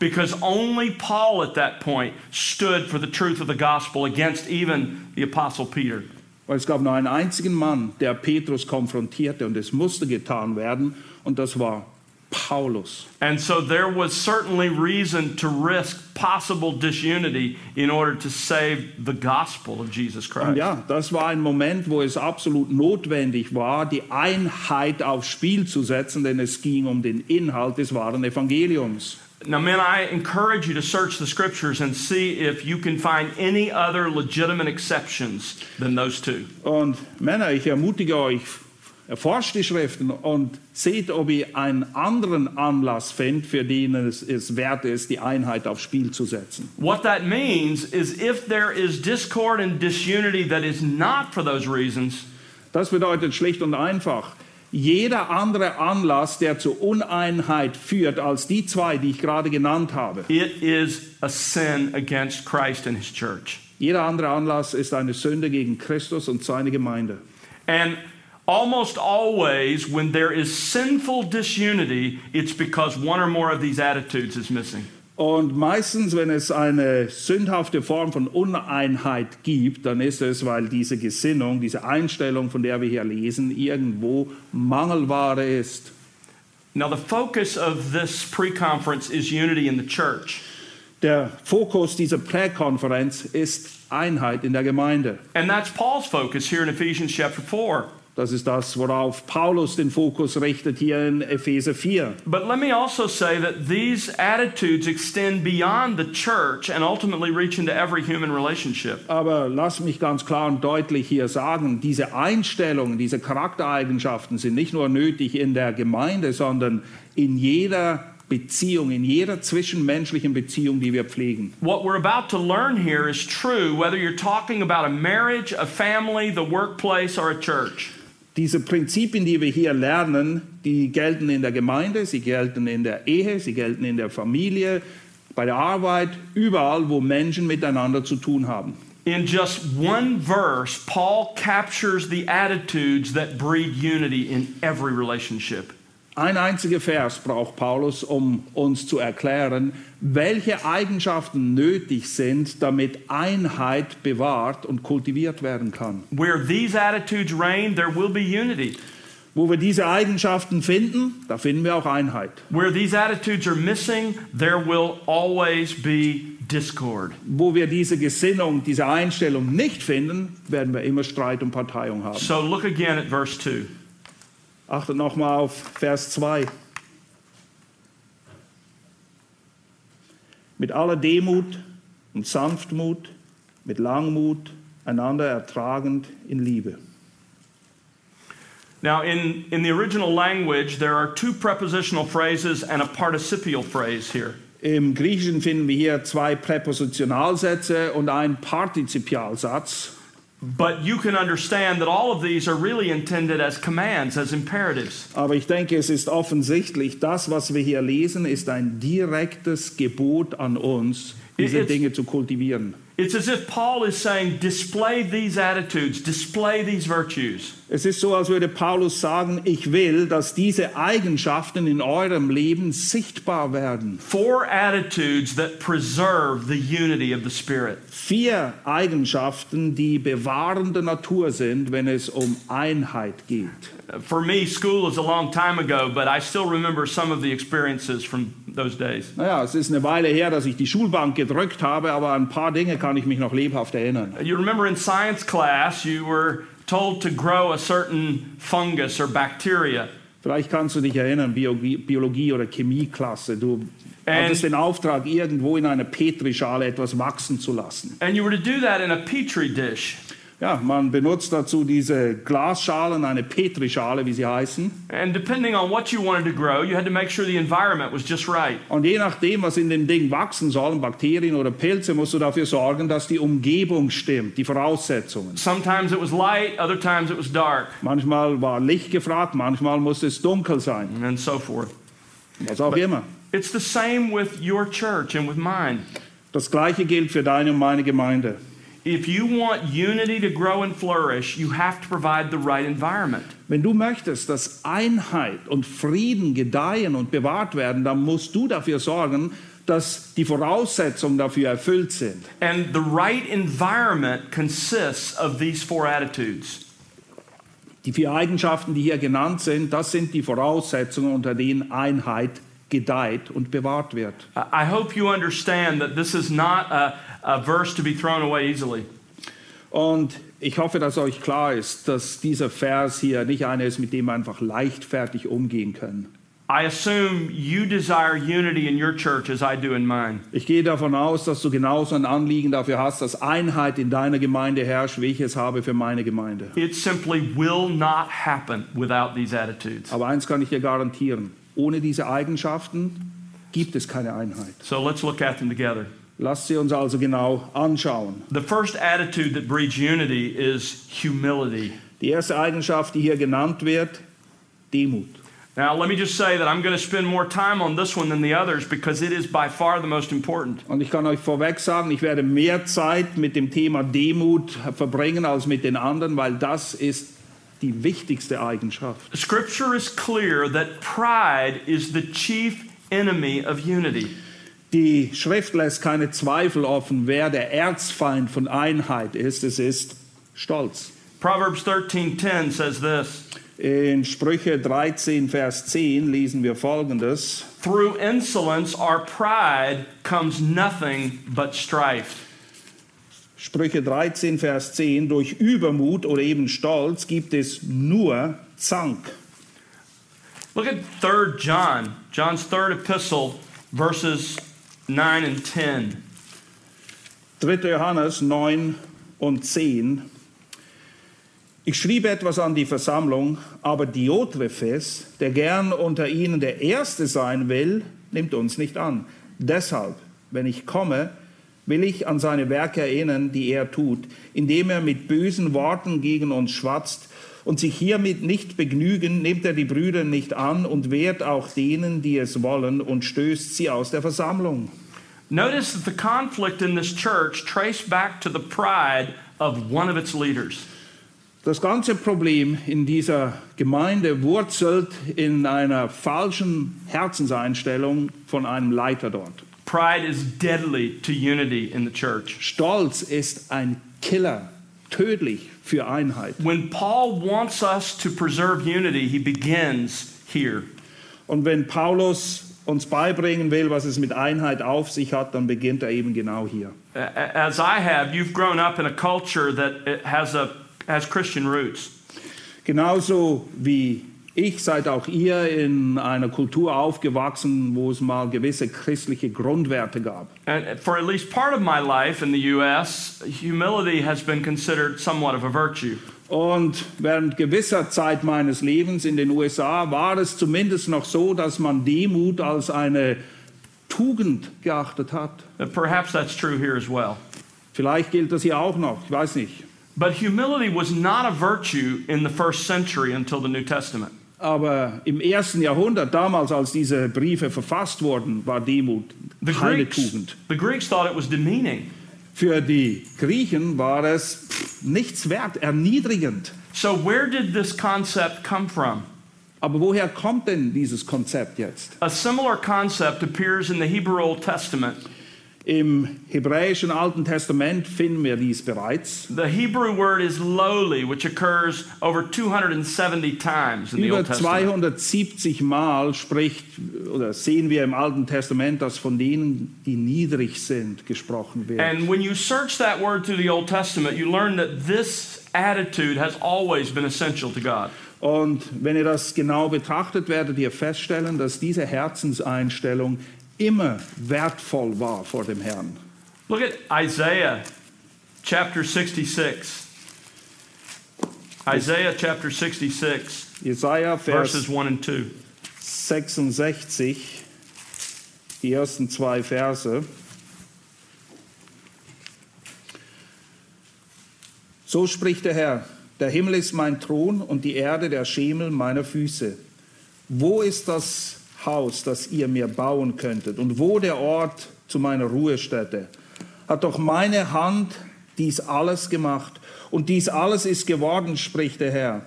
Because only Paul at that point stood for the truth of the gospel against even the Apostle Peter. Weil es gab nur einen einzigen Mann, der Petrus konfrontierte und es musste getan werden und das war Paulus. And so there was certainly reason to risk possible disunity in order to save the gospel of Jesus Und Christ. ja, das war ein Moment, wo es absolut notwendig war, die Einheit aufs Spiel zu setzen, denn es ging um den Inhalt des wahren Evangeliums. Now, men, I encourage you to search the scriptures and see if you can find any other legitimate exceptions than those two. Und Männer, ich ermutige euch, erforscht die Schriften und seht, ob ihr einen anderen Anlass findet, für den es, es wert ist, die Einheit aufs Spiel zu setzen. What that means is if there is discord and disunity that is not for those reasons, Das bedeutet schlicht und einfach, jeder andere Anlass, der zur Uneinheit führt, als die zwei, die ich gerade genannt habe, it is a sin against Christ and his church. jeder andere Anlass ist eine Sünde gegen Christus und seine Gemeinde. And almost always, when there is sinful disunity, it's because one or more of these attitudes is missing. Und meistens, wenn es eine sündhafte Form von Uneinheit gibt, dann ist es, weil diese Gesinnung, diese Einstellung, von der wir hier lesen, irgendwo Mangelware ist. Now, the focus of this pre conference is unity in the church. Der Fokus dieser Präkonferenz ist Einheit in der Gemeinde. And that's Paul's focus here in Ephesians chapter 4. Das ist das, worauf Paulus den Fokus richtet hier in Epheser 4. But let me also say that these attitudes extend beyond the church and ultimately reach into every human relationship. Aber lass mich ganz klar und deutlich hier sagen, diese Einstellungen, diese Charaktereigenschaften sind nicht nur nötig in der Gemeinde, sondern in jeder Beziehung, in jeder zwischenmenschlichen Beziehung, die wir pflegen. What we're about to learn here is true whether you're talking about a marriage, a family, the workplace, or a church. Diese Prinzipien, die wir hier lernen, die gelten in der Gemeinde, sie gelten in der Ehe, sie gelten in der Familie, bei der Arbeit, überall, wo Menschen miteinander zu tun haben. In just one verse, Paul captures the attitudes that breed unity in every relationship. Ein einziger Vers braucht Paulus, um uns zu erklären, welche Eigenschaften nötig sind, damit Einheit bewahrt und kultiviert werden kann. Where these attitudes reign, there will be unity. Wo wir diese Eigenschaften finden, da finden wir auch Einheit. Where these attitudes are missing, there will always be discord. Wo wir diese Gesinnung, diese Einstellung nicht finden, werden wir immer Streit und Parteiung haben. So look again at verse 2. Achtet nochmal auf Vers 2. Mit aller Demut und Sanftmut, mit Langmut, einander ertragend in Liebe. Now, in, in the original language, there are two prepositional phrases and a participial phrase here. Im Griechischen finden wir hier zwei Präpositionalsätze und einen Partizipialsatz. But you can understand that all of these are really intended as commands, as imperatives. Aber ich denke, es ist offensichtlich, das, was wir hier lesen, ist ein direktes Gebot an uns, diese It's- Dinge zu kultivieren. It's as if Paul is saying, display these attitudes, display these virtues. Es ist so, als würde Paulus sagen, ich will, dass diese Eigenschaften in eurem Leben sichtbar werden. Four attitudes that preserve the unity of the Spirit. Vier Eigenschaften, die bewahrende Natur sind, wenn es um Einheit geht. For me, school is a long time ago, but I still remember some of the experiences from those days. Naja, es ist eine Weile her, dass ich die Schulbank gedrückt habe, aber an ein paar Dinge kann ich mich noch lebhaft erinnern. You remember in science class, you were told to grow a certain fungus or bacteria. Vielleicht kannst du dich erinnern, Biologie, Biologie oder Chemieklasse. Du hattest den Auftrag, irgendwo in einer Petrischale etwas wachsen zu lassen. And you were to do that in a petri dish. Ja, man benutzt dazu diese Glasschalen, eine Petrischale, wie sie heißen. And depending on what you wanted to grow, you had to make sure the environment was just right. Und je nachdem, was in dem Ding wachsen soll, Bakterien oder Pilze, musst du dafür sorgen, dass die Umgebung stimmt, die Voraussetzungen. Sometimes it was light, other times it was dark, Manchmal war Licht gefragt, manchmal musste es dunkel sein, and so forth. was auch immer. It's the same with your church and with mine. Das Gleiche gilt für deine und meine Gemeinde. If you want unity to grow and flourish, you have to provide the right environment. Wenn du möchtest, dass Einheit und Frieden gedeihen und bewahrt werden, dann musst du dafür sorgen, dass die Voraussetzungen dafür erfüllt sind. And the right environment consists of these four attitudes. Die vier Eigenschaften, die hier genannt sind, das sind die Voraussetzungen, unter denen Einheit gedeiht und bewahrt wird. I hope you understand that this is not a, a verse to be thrown away easily. Und ich hoffe, dass euch klar ist, dass dieser Vers hier nicht einer ist, mit dem wir einfach leichtfertig umgehen können. I assume you desire unity in your church as I do in mine. Ich gehe davon aus, dass du genauso ein Anliegen dafür hast, dass Einheit in deiner Gemeinde herrscht, wie ich es habe für meine Gemeinde. It simply will not happen without these attitudes. Aber eins kann ich dir garantieren, ohne diese Eigenschaften gibt es keine Einheit. So let's look at them together. Lasst sie uns also genau anschauen. The first attitude that breeds unity is humility. Die erste Eigenschaft, die hier genannt wird, Demut. Now, let me just say that I'm going to spend more time on this one than the others because it is by far the most important. Und ich kann euch vorweg sagen, ich werde mehr Zeit mit dem Thema Demut verbringen als mit den anderen, weil das ist die wichtigste Eigenschaft. Scripture is clear that pride is the chief enemy of unity. Die Schrift lässt keine Zweifel offen, wer der Erzfeind von Einheit ist. Es ist Stolz. Proverbs 13:10 says this, In Sprüche 13, Vers 10 lesen wir folgendes. "Through insolence or pride comes nothing but strife." Sprüche 13, Vers 10. Durch Übermut oder eben Stolz gibt es nur Zank. Look at 3 John, John's third epistle, verses 9 and 10. 3. Johannes 9 und 10. Ich schrieb etwas an die Versammlung, aber Diotrephes, der gern unter ihnen der Erste sein will, nimmt uns nicht an. Deshalb, wenn ich komme, will ich an seine Werke erinnern, die er tut, indem er mit bösen Worten gegen uns schwatzt und sich hiermit nicht begnügen, nimmt er die Brüder nicht an und wehrt auch denen, die es wollen, und stößt sie aus der Versammlung. Notice that the conflict in this church traced back to the pride of one of its leaders. Das ganze Problem in dieser Gemeinde wurzelt in einer falschen Herzenseinstellung von einem Leiter dort. Pride is deadly to unity in the church. Stolz ist ein Killer, tödlich für Einheit. When Paul wants us to preserve unity, he begins here. Und wenn Paulus uns beibringen will, was es mit Einheit auf sich hat, dann beginnt er eben genau hier. As I have, you've grown up in a culture that has, a, has Christian roots. Genauso wie ich seid auch ihr in einer Kultur aufgewachsen, wo es mal gewisse christliche Grundwerte gab. And for at least part of my life in the U.S., humility has been considered somewhat of a virtue. Und während gewisser Zeit meines Lebens in den USA war es zumindest noch so, dass man Demut als eine Tugend geachtet hat. Perhaps that's true here as well. Vielleicht gilt das hier auch noch, ich weiß nicht. But humility was not a virtue in the first century until the New Testament. Aber im ersten Jahrhundert, damals als diese Briefe verfasst wurden, war Demut The keine Greeks, Tugend. the Greeks thought it was demeaning. Für die Griechen war es pff, nichts wert, erniedrigend. So, where did this concept come from? Aber woher kommt denn dieses Konzept jetzt? A similar concept appears in the Hebrew Old Testament. Im hebräischen Alten Testament finden wir dies bereits. The Hebrew word is lowly, which occurs over 270 times in the Über Old Testament. 270 Mal spricht oder sehen wir im Alten Testament, dass von denen, die niedrig sind, gesprochen wird. And when you search that word through the Old Testament, you learn that this attitude has always been essential to God. Und wenn ihr das genau betrachtet, werdet ihr feststellen, dass diese Herzenseinstellung immer wertvoll war vor dem Herrn. Look at Isaiah chapter 66. Isaiah chapter 66, Jesaja verses Vers 1 and 2. 66, die ersten zwei Verse. So spricht der Herr, der Himmel ist mein Thron und die Erde der Schemel meiner Füße. Wo ist das Haus, das ihr mir bauen könntet? Und wo der Ort zu meiner Ruhestätte? Hat doch meine Hand dies alles gemacht. Und dies alles ist geworden, spricht der Herr.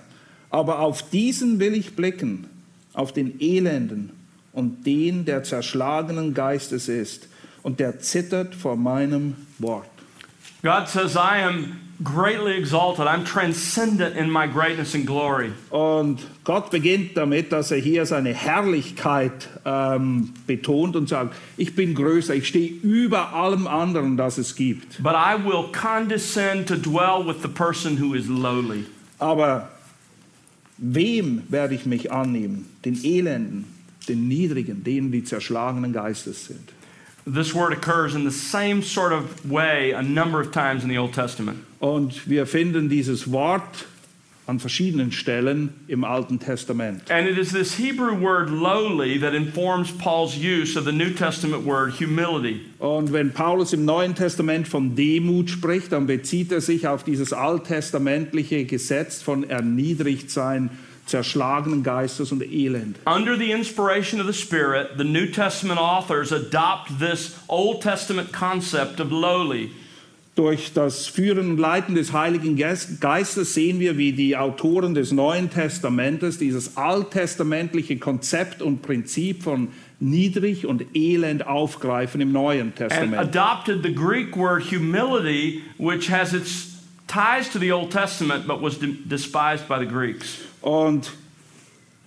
Aber auf diesen will ich blicken, auf den Elenden und den, der zerschlagenen Geistes ist und der zittert vor meinem Wort. God says, I am greatly exalted. I'm transcendent in my greatness and glory. Und Gott beginnt damit, dass er hier seine Herrlichkeit ähm, betont und sagt, ich bin größer, ich stehe über allem anderen, das es gibt. But I will condescend to dwell with the person who is lowly. Aber wem werde ich mich annehmen? Den Elenden, den Niedrigen, denen, die zerschlagenen Geistes sind. This word occurs in the same sort of way a number of times in the Old Testament. Und wir finden dieses Wort an verschiedenen Stellen im Alten Testament. And it is this Hebrew word lowly that informs Paul's use of the New Testament word humility. Und wenn Paulus im Neuen Testament von Demut spricht, dann bezieht er sich auf dieses alttestamentliche Gesetz von Erniedrigtsein, zerschlagenen Geistes und Elend. Under the inspiration of the Spirit, the New Testament authors adopt this Old Testament concept of lowly. Durch das Führen und Leiten des Heiligen Geist- Geistes sehen wir, wie die Autoren des Neuen Testamentes dieses alttestamentliche Konzept und Prinzip von niedrig und elend aufgreifen im Neuen and Testament. adopted the Greek word humility, which has its ties to the Old Testament but was de- despised by the Greeks. Und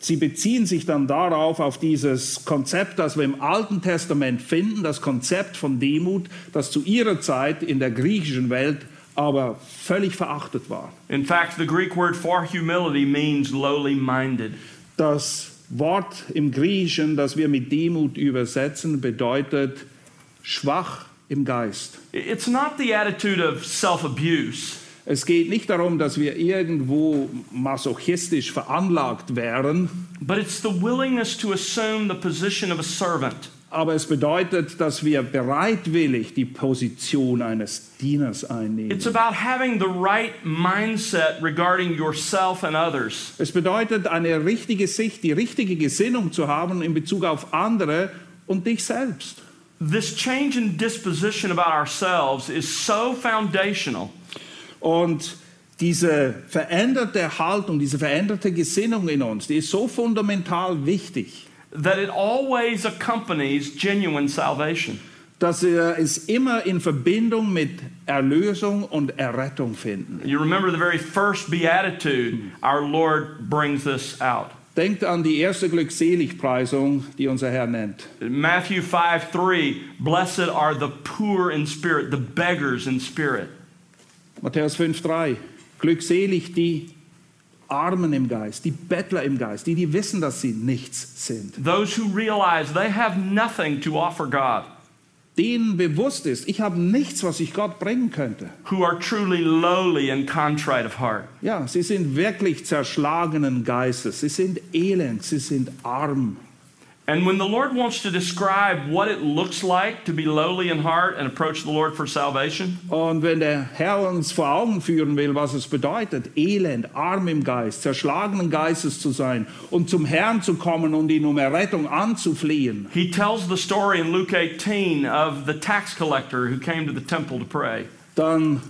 sie beziehen sich dann darauf, auf dieses Konzept, das wir im Alten Testament finden, das Konzept von Demut, das zu ihrer Zeit in der griechischen Welt aber völlig verachtet war. In fact, the Greek word for humility means lowly minded. Das Wort im Griechischen, das wir mit Demut übersetzen, bedeutet schwach im Geist. It's not the attitude of self abuse. Es geht nicht darum, dass wir irgendwo masochistisch veranlagt wären, But it's the willingness to assume the position of a servant. aber es bedeutet, dass wir bereitwillig die Position eines Dieners einnehmen. It's about having the right mindset regarding yourself and others. Es bedeutet, eine richtige Sicht, die richtige Gesinnung zu haben in Bezug auf andere und dich selbst. This change in disposition about ourselves is so foundational Und diese veränderte Haltung, diese veränderte Gesinnung in uns, die ist so fundamental wichtig, that it always accompanies genuine salvation. dass wir es immer in Verbindung mit Erlösung und Errettung finden. You remember the very first beatitude, our Lord brings this out. Denkt an die erste Glückseligpreisung, die unser Herr nennt. Matthew 5 3, blessed are the poor in spirit, the beggars in spirit. Matthäus 5,3. Glückselig die Armen im Geist, die Bettler im Geist, die, die wissen, dass sie nichts sind. Those who realize they have nothing to offer God, Denen bewusst ist, ich habe nichts, was ich Gott bringen könnte. who are truly lowly and contrite of heart. Ja, sie sind wirklich zerschlagenen Geistes. Sie sind elend, sie sind arm. And when the Lord wants to describe what it looks like to be lowly in heart and approach the Lord for salvation, Und wenn der Herr uns vor Augen führen will, was es bedeutet, elend, arm im Geist, zerschlagenen Geistes zu sein und zum Herrn zu kommen und ihn um Errettung anzuflehen, he tells the story in Luke 18 of the tax collector who came to the temple to pray. dann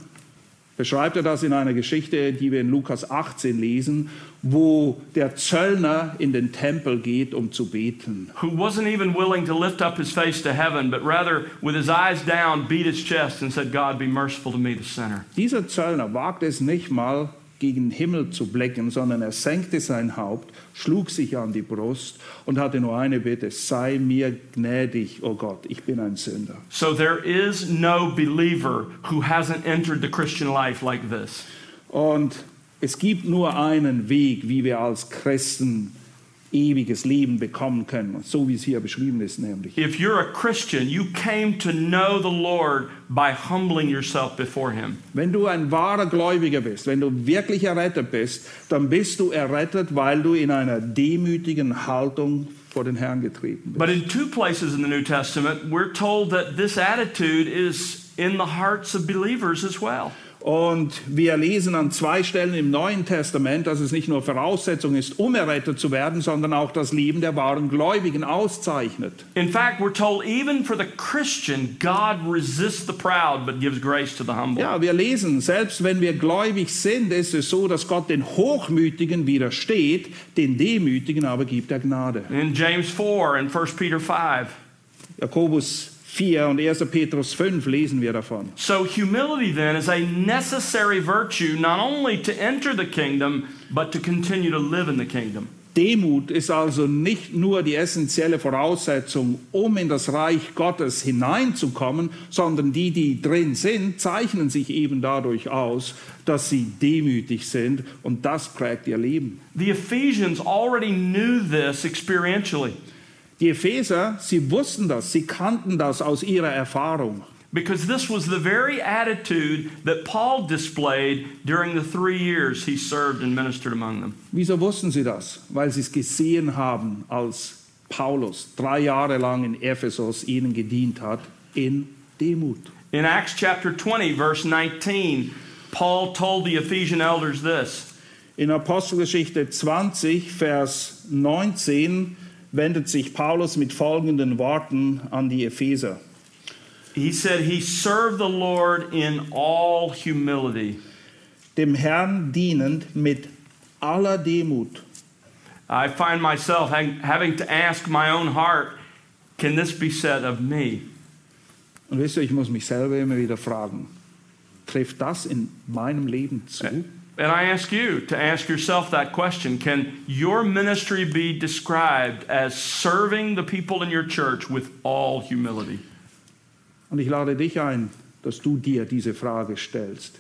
beschreibt er das in einer Geschichte, die wir in Lukas 18 lesen, wo der Zöllner in den Tempel geht, um zu beten. Who wasn't even willing to lift up his face to heaven, but rather, with his eyes down, beat his chest and said, God, be merciful to me, the sinner. Dieser Zöllner wagte es nicht mal, gegen den Himmel zu blicken, sondern er senkte sein Haupt, schlug sich an die Brust und hatte nur eine Bitte, sei mir gnädig, oh Gott, ich bin ein Sünder. So there is no believer who hasn't entered the Christian life like this. Und es gibt nur einen Weg, wie wir als Christen ewiges Leben bekommen können, so wie es hier beschrieben ist, nämlich. If you're a Christian, you came to know the Lord by humbling yourself before Him. Wenn du ein wahrer Gläubiger bist, wenn du wirklich errettet bist, dann bist du errettet, weil du in einer demütigen Haltung vor den Herrn getreten bist. But in two places in the New Testament, we're told that this attitude is in the hearts of believers as well. Und wir lesen an zwei Stellen im Neuen Testament, dass es nicht nur Voraussetzung ist, um errettet zu werden, sondern auch das Leben der wahren Gläubigen auszeichnet. In fact, we're told even for the Christian, God resists the proud but gives grace to the humble. Ja, wir lesen, selbst wenn wir gläubig sind, ist es so, dass Gott den Hochmütigen widersteht, den Demütigen aber gibt er Gnade. In James 4 and 1 Peter 5. Jakobus 4 und 1. Petrus 5 lesen wir davon. So, humility then is a necessary virtue not only to enter the kingdom, but to continue to live in the kingdom. Demut ist also nicht nur die essentielle Voraussetzung, um in das Reich Gottes hineinzukommen, sondern die, die drin sind, zeichnen sich eben dadurch aus, dass sie demütig sind und das prägt ihr Leben. The Ephesians already knew this experientially Die Epheser, sie wussten das, sie kannten das aus ihrer Erfahrung. because this was the very attitude that Paul displayed during the three years he served and ministered among them. Wieso wussten sie das? Weil sie es gesehen haben, als Paulus drei Jahre lang in Ephesus ihnen gedient hat, in Demut. In Acts chapter 20, verse 19, Paul told the Ephesian elders this In Apostelgeschichte 20, Vers 19 wendet sich Paulus mit folgenden Worten an die Epheser. He said he served the Lord in all humility. Dem Herrn dienend mit aller Demut. I find myself ha- having to ask my own heart, can this be said of me? Und wisst ihr, ich muss mich selber immer wieder fragen, trifft das in meinem Leben zu? And I ask you to ask yourself that question Can your ministry be described as serving the people in your church with all humility? Und ich lade dich ein, dass du dir diese Frage stellst.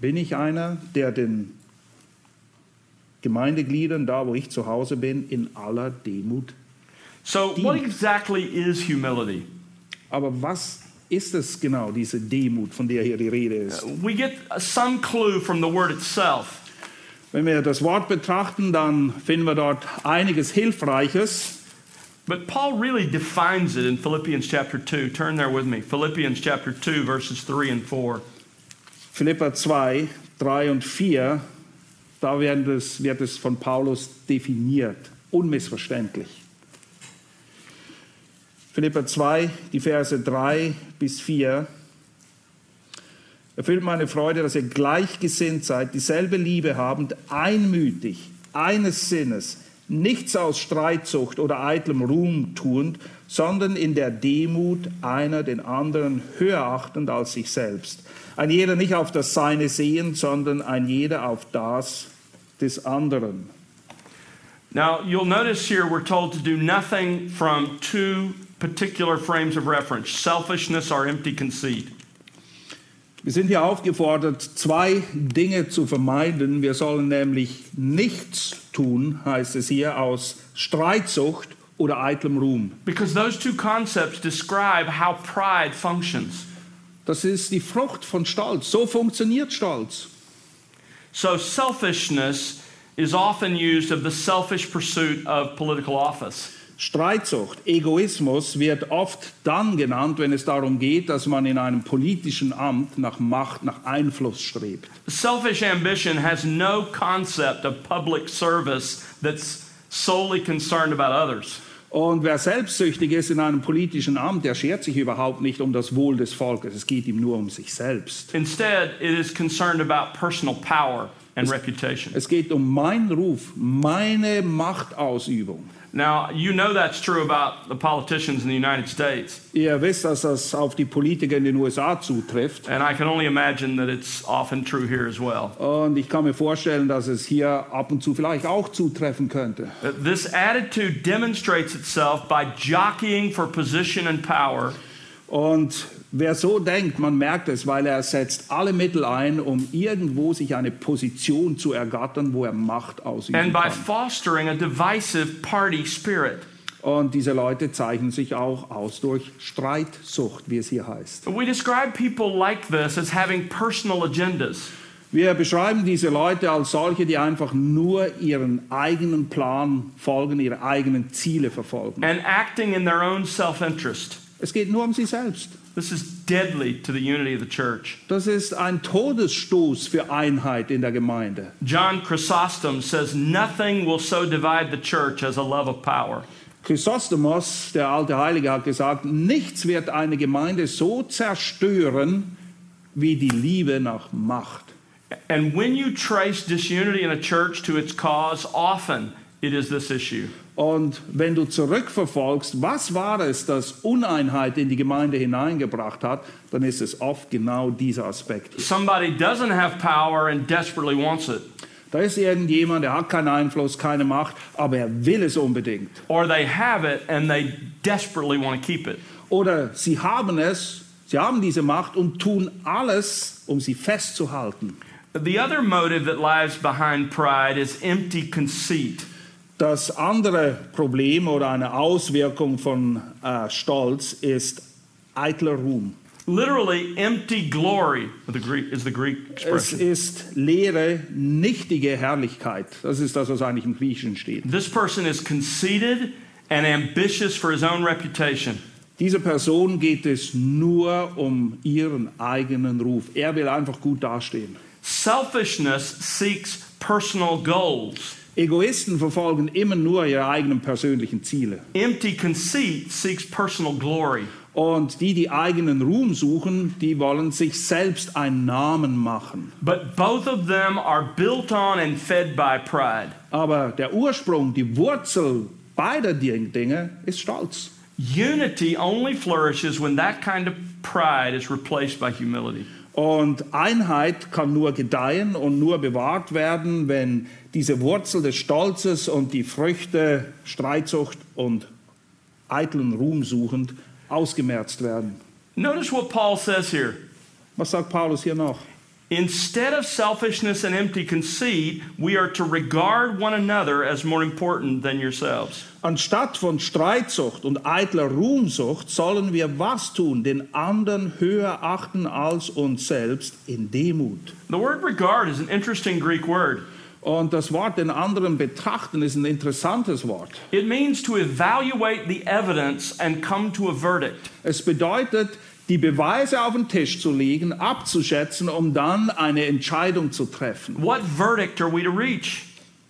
Bin ich einer, der den Gemeindegliedern, da wo ich zu Hause bin, in aller Demut? So, what exactly is humility? Aber was ist es genau, diese Demut, von der hier die Rede ist? We get some clue from the word itself. Wenn wir das Wort betrachten, dann finden wir dort einiges Hilfreiches. But Paul really defines it in Philippians chapter 2. Turn there with me. Philippians chapter 2, verses 3 and 4. Philippa 2, 3 und 4, da wird es, wird es von Paulus definiert, unmissverständlich. Philippa 2, die Verse 3 bis 4. Erfüllt meine Freude, dass ihr gleichgesinnt seid, dieselbe Liebe habend, einmütig, eines Sinnes, nichts aus Streitsucht oder eitlem Ruhm tuend, sondern in der Demut einer den anderen höher achtend als sich selbst. Ein jeder nicht auf das Seine sehen, sondern ein jeder auf das des anderen. Now, you'll notice here we're told to do nothing from two particular frames of reference selfishness or empty conceit. Wir sind hier aufgefordert, zwei Dinge zu vermeiden. Wir sollen nämlich nichts tun, heißt es hier, aus Streitsucht oder eitlem Ruhm. Because those two concepts describe how pride functions. Das ist die Frucht von Stolz. So funktioniert Stolz. So, selfishness is often used of the selfish pursuit of political office. Streitsucht, Egoismus wird oft dann genannt, wenn es darum geht, dass man in einem politischen Amt nach Macht, nach Einfluss strebt. Selfish ambition has no concept of public service that's solely concerned about others. Und wer selbstsüchtig ist in einem politischen Amt, der schert sich überhaupt nicht um das Wohl des Volkes. Es geht ihm nur um sich selbst. Instead, it is concerned about personal power and reputation. Es geht um meinen Ruf, meine Machtausübung. Now, you know that's true about the politicians in the United States, Ihr wisst, dass das auf die Politiker in den USA zutrifft. and I can only imagine that it's often true here as well. Und ich kann mir vorstellen, dass es hier ab und zu vielleicht auch zutreffen könnte. This attitude demonstrates itself by jockeying for position and power Und wer so denkt, man merkt es, weil er setzt alle Mittel ein, um irgendwo sich eine Position zu ergattern, wo er Macht ausüben and by kann. fostering a divisive party spirit. Und diese Leute zeichnen sich auch aus durch Streitsucht, wie es hier heißt. We describe people like this as having personal agendas. Wir beschreiben diese Leute als solche, die einfach nur ihren eigenen Plan folgen, ihre eigenen Ziele verfolgen. and acting in their own self interest. Es geht nur um sie selbst. This is deadly to the unity of the church. Das ist ein Todesstoß für Einheit in der Gemeinde. John Chrysostom says, Nothing will so divide the church as a love of power. Chrysostomos, der alte Heilige, hat gesagt, nichts wird eine Gemeinde so zerstören wie die Liebe nach Macht. And when you trace disunity in a church to its cause, often it is this issue. Und wenn du zurückverfolgst, was war es, das Uneinheit in die Gemeinde hineingebracht hat, dann ist es oft genau dieser Aspekt. hier. Somebody doesn't have power and desperately wants it, Da ist irgendjemand, der hat keinen Einfluss, keine Macht, aber er will es unbedingt. or they have it and they desperately want to keep it. Oder sie haben es, sie haben diese Macht und tun alles, um sie festzuhalten. The other motive that lies behind pride is empty conceit. Das andere Problem oder eine Auswirkung von äh, Stolz ist eitler Ruhm. Literally, empty glory the Greek, is the Greek Es expression. ist leere, nichtige Herrlichkeit. Das ist das, was eigentlich im Griechischen steht. This person is conceited and ambitious for his own reputation. Dieser Person geht es nur um ihren eigenen Ruf. Er will einfach gut dastehen. Selfishness seeks personal goals. Egoisten verfolgen immer nur ihre eigenen persönlichen Ziele. Empty conceit seeks personal glory. Und die, die eigenen Ruhm suchen, die wollen sich selbst einen Namen machen. But both of them are built on and fed by pride. Aber der Ursprung, die Wurzel beider Dinge ist Stolz. Unity only flourishes when that kind of pride is replaced by humility. Und Einheit kann nur gedeihen und nur bewahrt werden, wenn diese Wurzel des Stolzes und die Früchte Streitsucht und eitlen Ruhm suchend ausgemerzt werden. Notice what Paul says here. Was sagt Paulus hier noch? Instead of selfishness and empty conceit, we are to regard one another as more important than yourselves. Anstatt von Streitsucht und eitler Ruhmsucht sollen wir was tun? Den anderen höher achten als uns selbst in Demut. The word regard is an interesting Greek word. Und das Wort den anderen betrachten ist ein interessantes Wort. It means to evaluate the evidence and come to a verdict. Es bedeutet, die Beweise auf den Tisch zu legen, abzuschätzen, um dann eine Entscheidung zu treffen. What verdict are we to reach?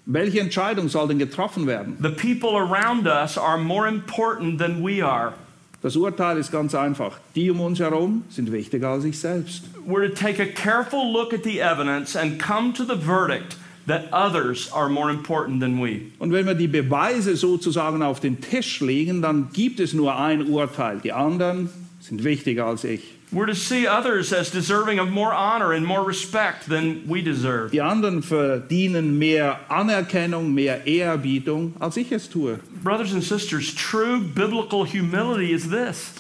Welche Entscheidung soll denn getroffen werden? The people around us are more important than we are. Das Urteil ist ganz einfach. Die um uns herum sind wichtiger als ich selbst. We're to take a careful look at the evidence and come to the verdict that others are more important than we. Und wenn wir die Beweise sozusagen auf den Tisch legen, dann gibt es nur ein Urteil. Die anderen sind wichtiger als ich. We're to see others as deserving of more honor and more respect than we deserve. Die anderen verdienen mehr Anerkennung, mehr Ehrerbietung, als ich es tue. Brothers and sisters, true biblical humility is this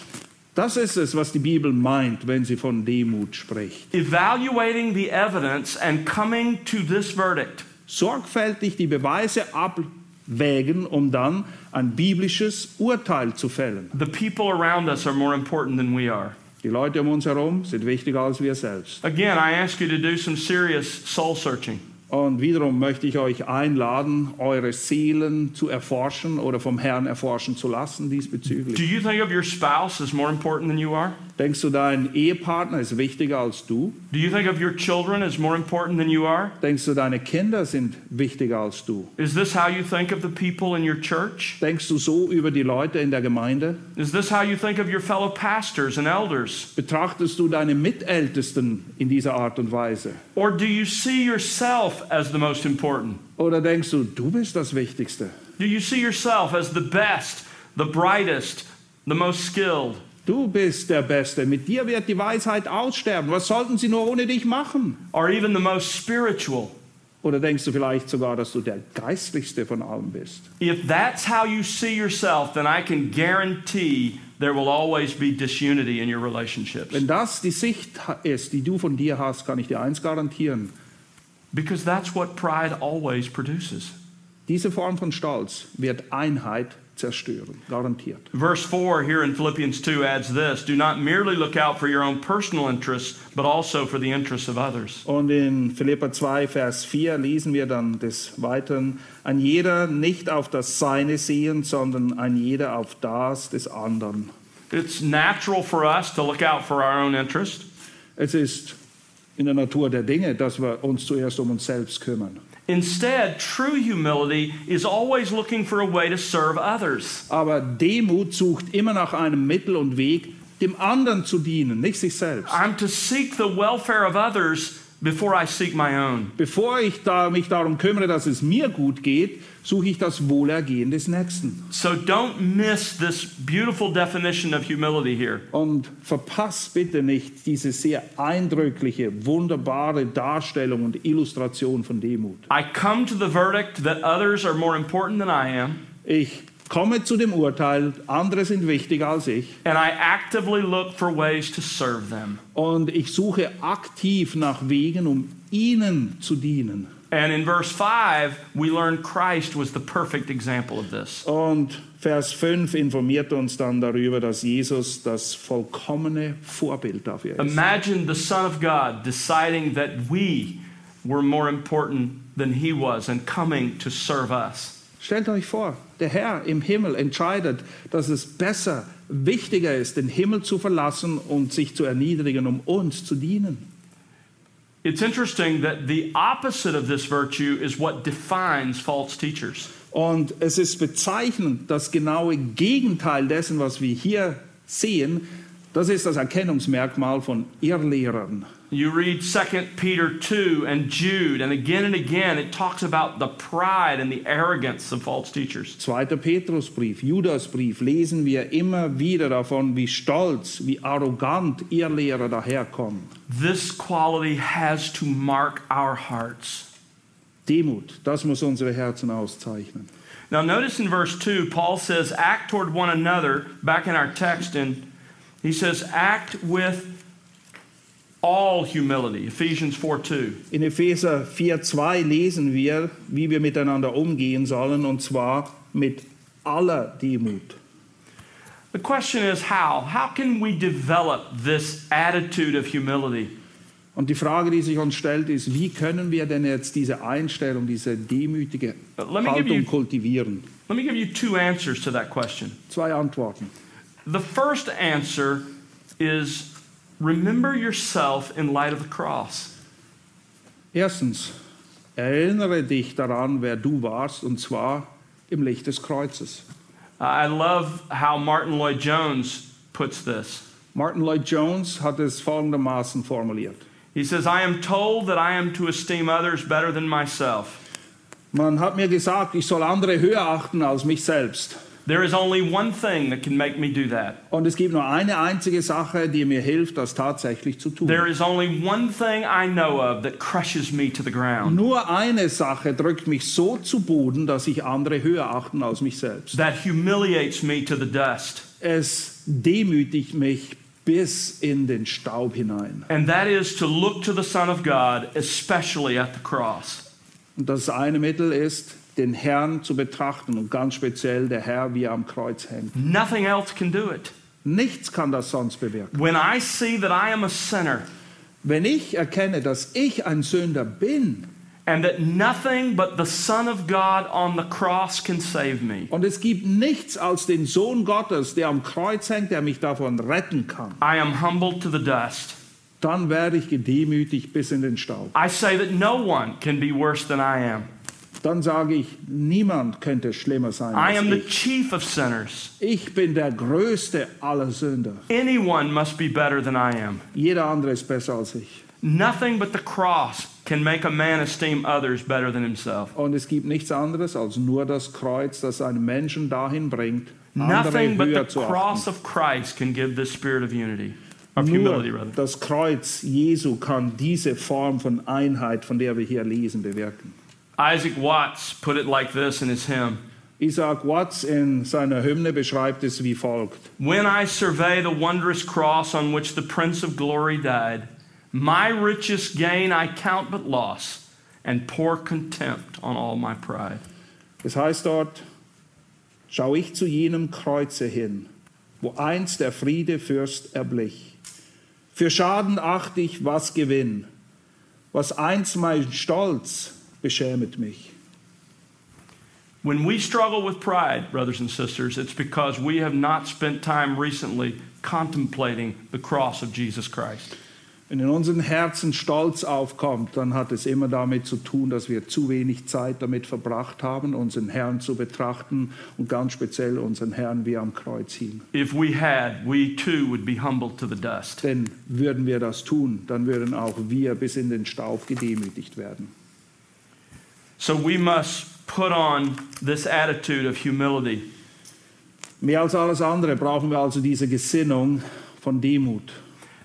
Das ist es, was die Bibel meint, wenn sie von Demut spricht. evaluating the evidence and coming to this verdict. Sorgfältig die Beweise abwägen, um dann ein biblisches Urteil zu fällen. The people around us are more important than we are. Die Leute um uns herum sind wichtiger als wir selbst. Again, I ask you to do some serious soul searching. Und wiederum möchte ich euch einladen, eure Seelen zu erforschen oder vom Herrn erforschen zu lassen Do diesbezüglich. you think of your spouse as more important than you are? Denkst du, dein Ehepartner ist wichtiger als du? Do you think of your children as more important than you are? Denkst du, deine Kinder sind wichtiger als du? Is this how you think of the people in your church? Denkst du so über die Leute in der Gemeinde? Is this how you think of your fellow pastors and elders? Betrachtest du deine Mitältesten in dieser Art und Weise? Or do you see yourself as the most important? Oder denkst du, du bist das Wichtigste? Do you see yourself as the best, the brightest, the most skilled? Du bist der Beste. Mit dir wird die Weisheit aussterben. Was sollten sie nur ohne dich machen? Or even the most spiritual? Oder denkst du vielleicht sogar, dass du der Geistlichste von allen bist? If that's how you see yourself, then I can guarantee there will always be disunity in your relationships. Wenn das die Sicht ist, die du von dir hast, kann ich dir eins garantieren. Because that's what pride always produces. Diese Form von Stolz wird Einheit zerstören. Garantiert. Verse 4 here in Philippians 2 adds this Do not merely look out for your own personal interests, but also for the interests of others. Und in Philippa 2, Vers 4 lesen wir dann des Weiteren, ein jeder nicht auf das Seine sehen, sondern ein jeder auf das des anderen. It's natural for us to look out for our own interest, Es ist in der Natur der Dinge, dass wir uns zuerst um uns selbst kümmern. Instead, true humility is always looking for a way to serve others. Aber Demut sucht immer nach einem Mittel und Weg, dem anderen zu dienen, nicht sich selbst. I'm to seek the welfare of others before I seek my own. Bevor ich da, mich darum kümmere, dass es mir gut geht, suche ich das Wohlergehen des Nächsten. So don't miss this beautiful definition of humility here. Und verpass bitte nicht diese sehr eindrückliche, wunderbare Darstellung und Illustration von Demut. I come to the verdict that others are more important than I am, Ich komme zu dem Urteil, andere sind wichtiger als ich. and I actively look for ways to serve them. Und ich suche aktiv nach Wegen, um ihnen zu dienen. And in verse 5, we learn Christ was the perfect example of this. Und Vers 5 informiert uns dann darüber, dass Jesus das vollkommene Vorbild dafür ist. Imagine the Son of God deciding that we were more important than he was and coming to serve us. Stellt euch vor, der Herr im Himmel entscheidet, dass es besser, wichtiger ist, den Himmel zu verlassen und sich zu erniedrigen, um uns zu dienen. It's interesting that the opposite of this virtue is what defines false teachers. Und es ist bezeichnend, das genaue Gegenteil dessen, was wir hier sehen, das ist das Erkennungsmerkmal von Irrlehrern. You read 2 Peter 2 and Jude, and again and again it talks about the pride and the arrogance of false teachers. Zweiter Petrusbrief, Judasbrief, lesen wir immer wieder davon, wie stolz, wie arrogant Irrlehrer daherkommen. This quality has to mark our hearts. Demut, das muss unsere Herzen auszeichnen. Now, notice in verse 2, Paul says, act toward one another, back in our text, and he says, act with all humility. Ephesians 4 2. In Epheser 4,2 lesen wir, wie wir miteinander umgehen sollen, und zwar mit aller Demut. The question is how? How can we develop this attitude of humility? Und die Frage, die sich uns stellt, ist, wie können wir denn jetzt diese Einstellung, diese demütige Haltung you- kultivieren? Let me give you two answers to that question. Zwei Antworten. The first answer is remember yourself in light of the cross. Erstens, erinnere dich daran, wer du warst, und zwar im Licht des Kreuzes. I love how Martin Lloyd Jones puts this. Martin Lloyd Jones hat es folgendermaßen formuliert. He says, I am told that I am to esteem others better than myself. Man hat mir gesagt, ich soll andere höher achten als mich selbst. There is only one thing that can make me do that. Und es gibt nur eine einzige Sache, die mir hilft, das tatsächlich zu tun. There is only one thing I know of that crushes me to the ground. Nur eine Sache drückt mich so zu Boden, dass ich andere höher achten als mich selbst. That humiliates me to the dust. Es demütigt mich bis in den Staub hinein. And that is to look to the Son of God, especially at the cross. Und das eine Mittel ist, den Herrn zu betrachten und ganz speziell der Herr, wie er am Kreuz hängt. Nothing else can do it. Nichts kann das sonst bewirken. When I see that I am a sinner Wenn ich erkenne, dass ich ein Sünder bin and that nothing but the Son of God on the cross can save me, und es gibt nichts als den Sohn Gottes, der am Kreuz hängt, der mich davon retten kann, I am humbled to the dust. dann werde ich gedemütigt bis in den Staub. I say that no one can be worse than I am. Dann sage ich, niemand könnte schlimmer sein I als am the ich. chief of sinners. Ich bin der größte aller Sünder. Anyone must be better than I am. Jeder andere ist besser als ich. Nothing but the cross can make a man esteem others better than himself. Und es gibt nichts anderes als nur das Kreuz, das einen Menschen dahin bringt, Nothing but the cross of Christ can give this spirit of unity, of humility, rather. das Kreuz Jesu kann diese Form von Einheit, von der wir hier lesen, bewirken. Isaac Watts put it like this in his hymn Isaac Watts in seiner Hymne beschreibt es wie folgt. When I survey the wondrous cross on which the Prince of Glory died, my richest gain I count but loss, and pour contempt on all my pride. Es heißt dort, schau ich zu jenem Kreuze hin, wo einst der Friedefürst erblich. Für Schaden acht ich, was Gewinn, was einst mein Stolz beschämet mich. When we struggle with pride, brothers and sisters, it's because we have not spent time recently contemplating the cross of Jesus Christ. Wenn in unseren Herzen Stolz aufkommt, dann hat es immer damit zu tun, dass wir zu wenig Zeit damit verbracht haben, unseren Herrn zu betrachten und ganz speziell unseren Herrn, wie er am Kreuz hing. If we had, we too would be humbled to the dust. Denn würden wir das tun, dann würden auch wir bis in den Staub gedemütigt werden. So we must put on this attitude of humility. Mehr als alles andere brauchen wir also diese Gesinnung von Demut.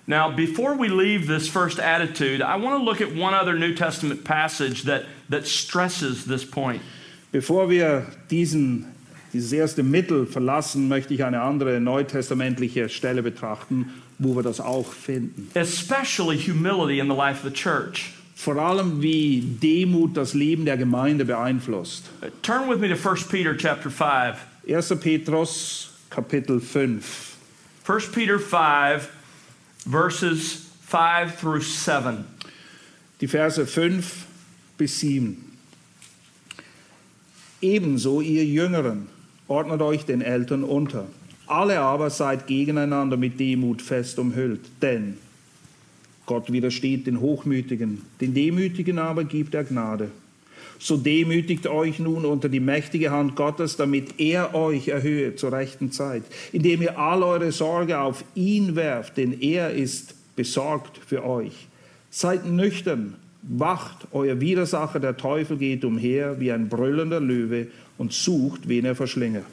Now, before we leave this first attitude, I want to look at one other New Testament passage that, that stresses this point. Bevor wir diesen, dieses erste Mittel verlassen, möchte ich eine andere neutestamentliche Stelle betrachten, wo wir das auch finden. Especially humility in the life of the church. Vor allem wie Demut das Leben der Gemeinde beeinflusst. Turn with me to 1 Peter chapter 5. 1. Petrus Kapitel 5. 1 Peter 5, verses 5 through 7. Die Verse 5 bis 7. Ebenso ihr Jüngeren, ordnet euch den Eltern unter. Alle aber seid gegeneinander mit Demut fest umhüllt, denn Gott widersteht den Hochmütigen, den Demütigen aber gibt er Gnade. So demütigt euch nun unter die mächtige Hand Gottes, damit er euch erhöhe zur rechten Zeit, indem ihr all eure Sorge auf ihn werft, denn er ist besorgt für euch. Seid nüchtern, wacht, euer Widersacher, der Teufel, geht umher wie ein brüllender Löwe und sucht, wen er verschlinge.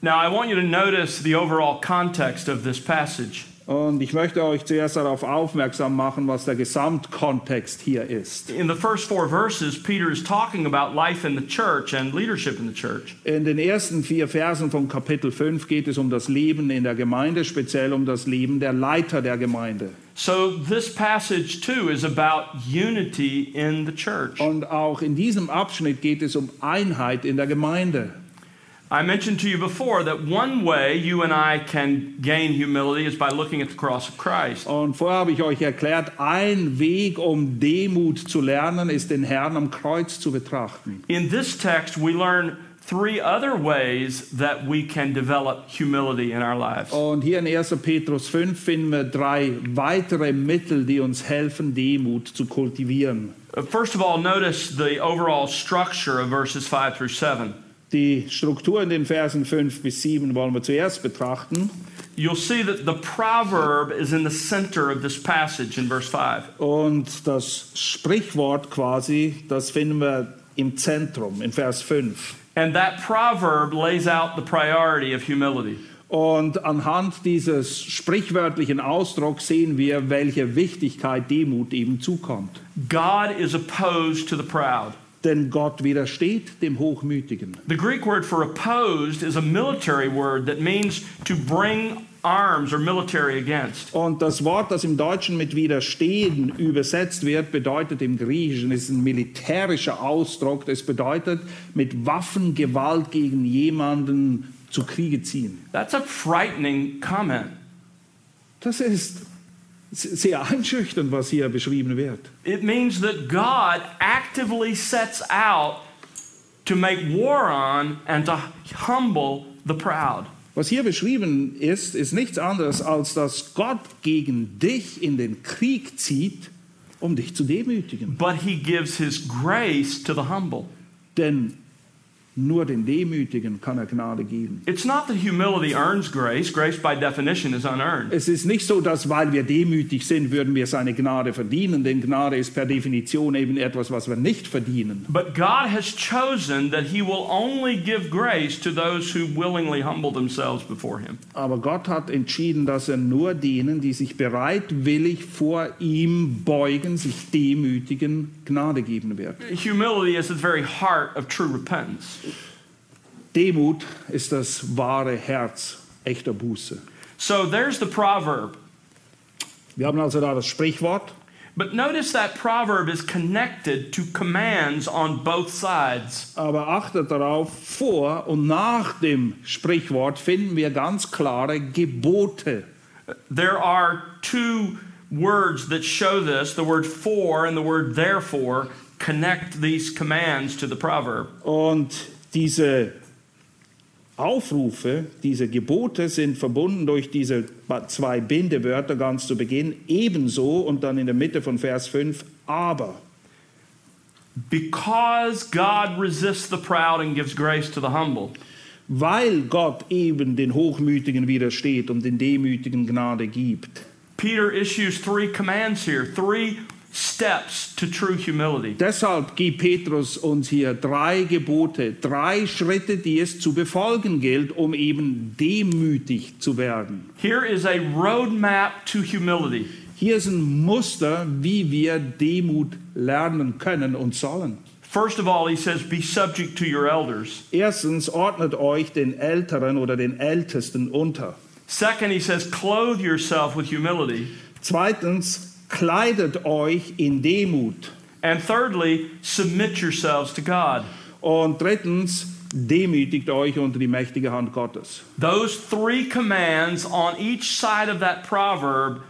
Now, I want you to notice the overall context of this passage. Und ich möchte euch zuerst darauf aufmerksam machen, was der Gesamtkontext hier ist. In the first four verses, Peter is talking about life in the church and leadership in the church. In den ersten vier Versen von Kapitel 5 geht es um das Leben in der Gemeinde, speziell um das Leben der Leiter der Gemeinde. So, this passage too is about unity in the church. Und auch in diesem Abschnitt geht es um Einheit in der Gemeinde. I mentioned to you before that one way you and I can gain humility is by looking at the cross of Christ. Und vorher habe ich euch erklärt, ein Weg, um Demut zu lernen, ist den Herrn am Kreuz zu betrachten. In this text, we learn three other ways that we can develop humility in our lives. Und hier in 1. Petrus 5 finden wir drei weitere Mittel, die uns helfen, Demut zu kultivieren. Uh, First of all, notice the overall structure of verses 5 through 7. Die Struktur in den Versen 5 bis 7 wollen wir zuerst betrachten. You'll see that the proverb is in the center of this passage in verse 5. Und das Sprichwort quasi, das finden wir im Zentrum, in Vers 5. And that proverb lays out the priority of humility. Und anhand dieses sprichwörtlichen Ausdrucks sehen wir, welche Wichtigkeit Demut eben zukommt. God is opposed to the proud. Denn Gott widersteht dem Hochmütigen. The Greek word for opposed is a military word that means to bring arms or military against. Und das Wort, das im Deutschen mit widerstehen übersetzt wird, bedeutet im Griechischen, ist ein militärischer Ausdruck. Das bedeutet mit Waffengewalt gegen jemanden zu Kriege ziehen. That's a frightening comment. Das ist sehr einschüchternd, was hier beschrieben wird. It means that God actively sets out to make war on and to humble the proud. Was hier beschrieben ist, ist nichts anderes, als dass Gott gegen dich in den Krieg zieht, um dich zu demütigen. But he gives his grace to the humble. Denn nur den Demütigen kann er Gnade geben. It's not that humility earns grace. Grace, by definition, is unearned. Es ist nicht so, dass weil wir demütig sind, würden wir seine Gnade verdienen, denn Gnade ist per Definition eben etwas, was wir nicht verdienen. But God has chosen that He will only give grace to those who willingly humble themselves before Him. Aber Gott hat entschieden, dass er nur denen, die sich bereitwillig vor ihm beugen, sich demütigen, Gnade geben wird. Humility is the very heart of true repentance. Demut ist das wahre Herz echter Buße. So there's the proverb. Wir haben also da das Sprichwort, But notice that proverb is connected to commands on both sides. aber achtet darauf, vor und nach dem Sprichwort finden wir ganz klare Gebote. There are two words that show this the word for and the word therefore connect these commands to the proverb. Und diese Aufrufe, diese Gebote sind verbunden durch diese zwei Bindewörter ganz zu Beginn, ebenso und dann in der Mitte von Vers 5, aber. Because God resists the proud and gives grace to the humble. Weil Gott eben den Hochmütigen widersteht und den Demütigen Gnade gibt. Peter issues three commands here, three steps to true humility. Deshalb gibt Petrus uns hier drei Gebote, drei Schritte, die es zu befolgen gilt, um eben demütig zu werden. Here is a roadmap to humility. Hier ist ein Muster, wie wir Demut lernen können und sollen. First of all, he says, Be subject to your elders. Erstens, ordnet euch den Älteren oder den Ältesten unter. Second, he says, Clothe yourself with humility. Zweitens, kleidet euch in Demut. And thirdly, submit yourselves to God. Und drittens, demütigt euch unter die mächtige Hand Gottes. Those three commands on each side of that proverb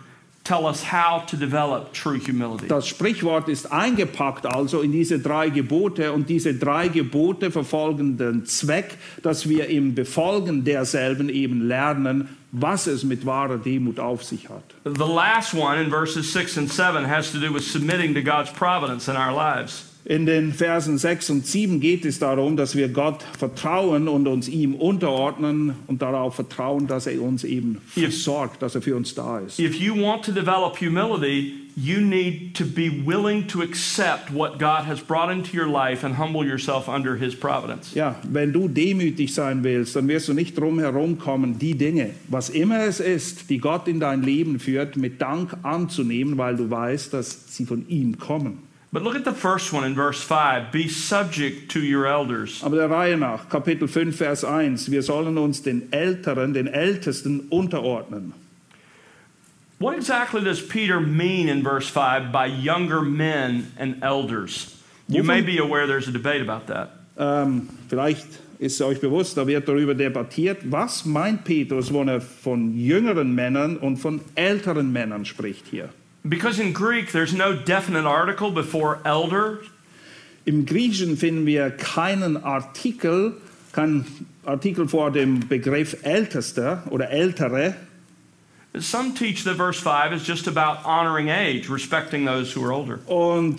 tell us how to develop true humility. Das Sprichwort ist eingepackt also in diese drei Gebote und diese drei Gebote verfolgen den Zweck, dass wir im Befolgen derselben eben lernen, was es mit wahrer Demut auf sich hat. The last one in verses 6 and 7 has to do with submitting to God's providence in our lives. In den Versen 6 und 7 geht es darum, dass wir Gott vertrauen und uns ihm unterordnen und darauf vertrauen, dass er uns eben versorgt, dass er für uns da ist. If you want to develop humility, you need to be willing to accept what God has brought into your life and humble yourself under his providence. Ja, wenn du demütig sein willst, dann wirst du nicht drum herum kommen, die Dinge, was immer es ist, die Gott in dein Leben führt, mit Dank anzunehmen, weil du weißt, dass sie von ihm kommen. But look at the first one in verse 5 be subject to your elders. Aber der Reihe nach, Kapitel 5, Vers 1, wir sollen uns den Älteren, den Ältesten unterordnen. What exactly does Peter mean in verse 5 by younger men and elders? You may be aware there's a debate about that. Ähm, vielleicht ist euch bewusst, da wird darüber debattiert, was meint Petrus, wenn er von jüngeren Männern und von älteren Männern spricht hier. Because in Greek, there's no definite article before elder. Im Griechischen finden wir keinen Artikel, keinen Artikel vor dem Begriff Ältester oder Ältere. Some teach that verse 5 is just about honoring age, respecting those who are older. Und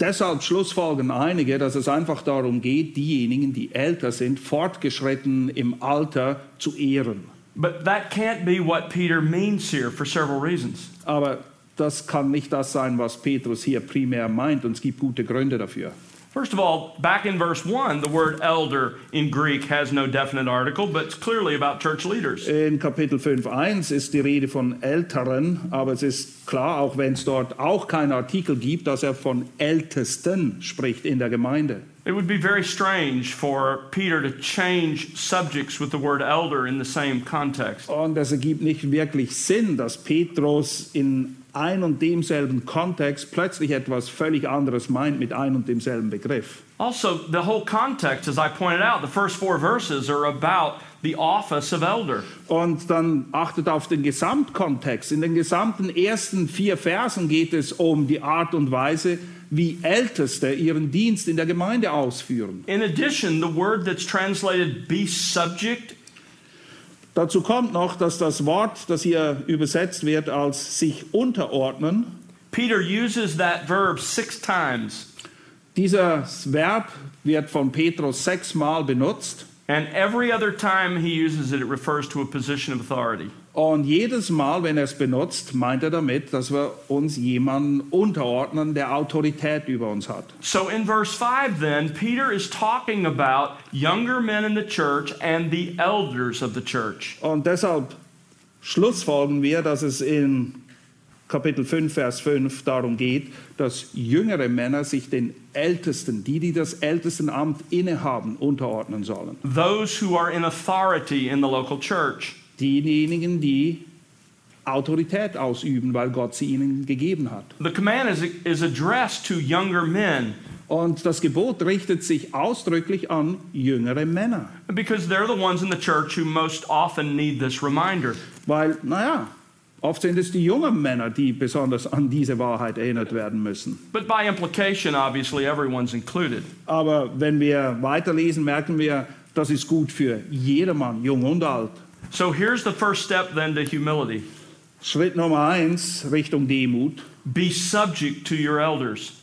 deshalb schlussfolgern einige, dass es einfach darum geht, diejenigen, die älter sind, fortgeschritten im Alter zu ehren. But that can't be what Peter means here for several reasons. Aber das kann nicht das sein, was Petrus hier primär meint, und es gibt gute Gründe dafür. First of all, back in verse 1, the word elder in Greek has no definite article, but it's clearly about church leaders. In Kapitel 5.1 ist die Rede von Älteren, aber es ist klar, auch wenn es dort auch keinen Artikel gibt, dass er von Ältesten spricht in der Gemeinde. It would be very strange for Peter to change subjects with the word elder in the same context. Und es ergibt nicht wirklich Sinn, dass Petrus in ein und demselben Kontext plötzlich etwas völlig anderes meint mit ein und demselben Begriff. Also, the whole context, as I pointed out, the first four verses are about the office of elder. Und dann achtet auf den Gesamtkontext. In den gesamten ersten vier Versen geht es um die Art und Weise, wie Älteste ihren Dienst in der Gemeinde ausführen. In addition, the word that's translated be subject Dazu kommt noch, dass das Wort, das hier übersetzt wird als sich unterordnen, Peter uses that verb six times, dieses Verb wird von Petrus sechsmal benutzt. and every other time he uses it, it refers to a position of authority. Und jedes Mal, wenn er es benutzt, meint er damit, dass wir uns jemanden unterordnen, der Autorität über uns hat. So in verse 5, then, Peter is talking about younger men in the church and the elders of the church. Und deshalb schlussfolgen wir, dass es in Kapitel 5, Vers 5 darum geht, dass jüngere Männer sich den Ältesten, die, die das Ältestenamt innehaben, unterordnen sollen. Those who are in authority in the local church. Diejenigen, die Autorität ausüben, weil Gott sie ihnen gegeben hat. The command is, is addressed to younger men Und das Gebot richtet sich ausdrücklich an jüngere Männer. because they're the ones in the church who most often need this reminder. Weil, naja, oft sind es die jungen Männer, die besonders an diese Wahrheit erinnert werden müssen. But by implication, obviously, everyone's included. Aber wenn wir weiterlesen, merken wir, das ist gut für jedermann, jung und alt. So here's the first step then to humility Schritt Nummer eins Richtung Demut. be subject to your elders.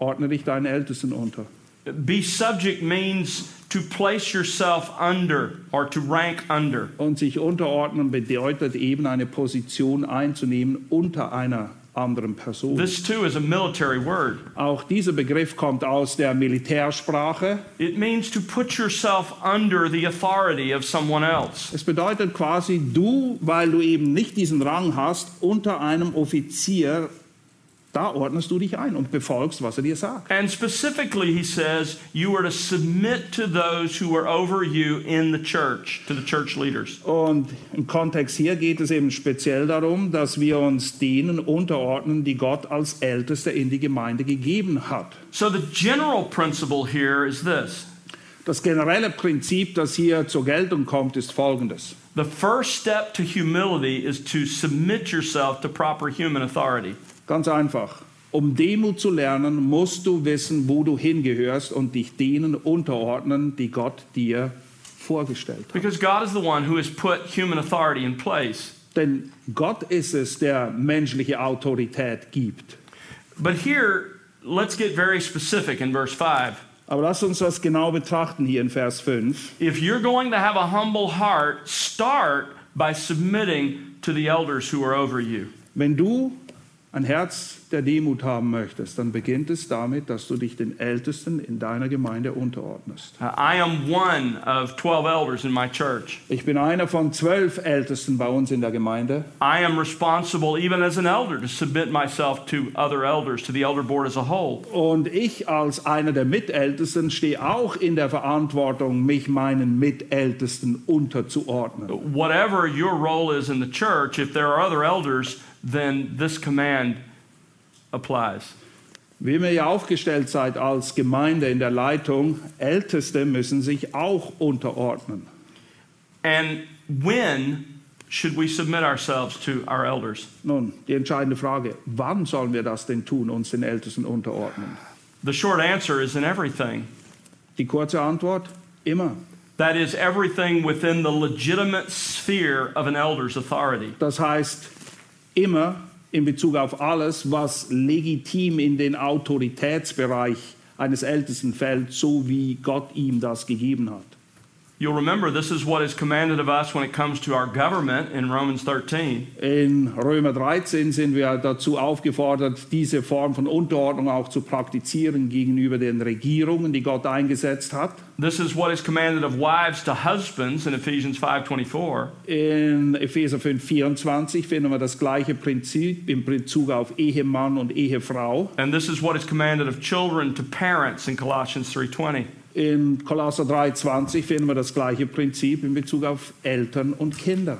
Ordne dich deinen Ältesten unter. Be subject means to place yourself under or to rank under. Und sich unterordnen bedeutet eben eine Position einzunehmen unter einer anderen Person. This too is a military word. Auch dieser Begriff kommt aus der Militärsprache. It means to put yourself under the authority of someone else. Es bedeutet quasi, du, weil du eben nicht diesen Rang hast, unter einem Offizier, da ordnest du dich ein und befolgst, was er dir sagt. And specifically, he says, you are to submit to those who are over you in the church, to the church leaders. Und im Kontext hier geht es eben speziell darum, dass wir uns denen unterordnen, die Gott als Älteste in die Gemeinde gegeben hat. So the general principle here is this Das generelle Prinzip, das hier zur Geltung kommt, ist folgendes. the first step to humility is to submit yourself to proper human authority. Ganz einfach. Um Demut zu lernen, musst du wissen, wo du hingehörst und dich denen unterordnen, die Gott dir vorgestellt hat. Because God is the one who has put human authority in place. Denn Gott ist es, der menschliche Autorität gibt. But here, let's get very specific in verse 5. Aber lass uns das genau betrachten hier in Vers 5. If you're going to have a humble heart, start by submitting to the elders who are over you. Wenn du ein Herz der Demut haben möchtest, dann beginnt es damit, dass du dich den Ältesten in deiner Gemeinde unterordnest. I am one of 12 elders in my church. Ich bin einer von zwölf Ältesten bei uns in der Gemeinde. I am responsible, even as an elder, to submit myself to other elders, to the elder board as a whole. Und ich als einer der Mitältesten stehe auch in der Verantwortung, mich meinen Mitältesten unterzuordnen. Whatever your role is in the church, if there are other elders, then this command applies. Wie ihr ja aufgestellt seid als Gemeinde in der Leitung, Älteste müssen sich auch unterordnen. And when should we submit ourselves to our elders? Nun, die entscheidende Frage, wann sollen wir das denn tun, uns den Ältesten unterordnen? The short answer is in everything. Die kurze Antwort, immer. That is everything within the legitimate sphere of an elder's authority. Das heißt, immer in Bezug auf alles, was legitim in den Autoritätsbereich eines Ältesten fällt, so wie Gott ihm das gegeben hat. You'll remember this is what is commanded of us when it comes to our government in Romans 13. In Römer 13 sind wir dazu aufgefordert, diese Form von Unterordnung auch zu praktizieren gegenüber den Regierungen, die Gott eingesetzt hat. This is what is commanded of wives to husbands in Ephesians 5:24. In Epheser 5, 24 finden wir das gleiche Prinzip im Bezug auf Ehemann und Ehefrau. And this is what is commanded of children to parents in Colossians 3:20. In Kolosser 3,20 finden wir das gleiche Prinzip in Bezug auf Eltern und Kinder.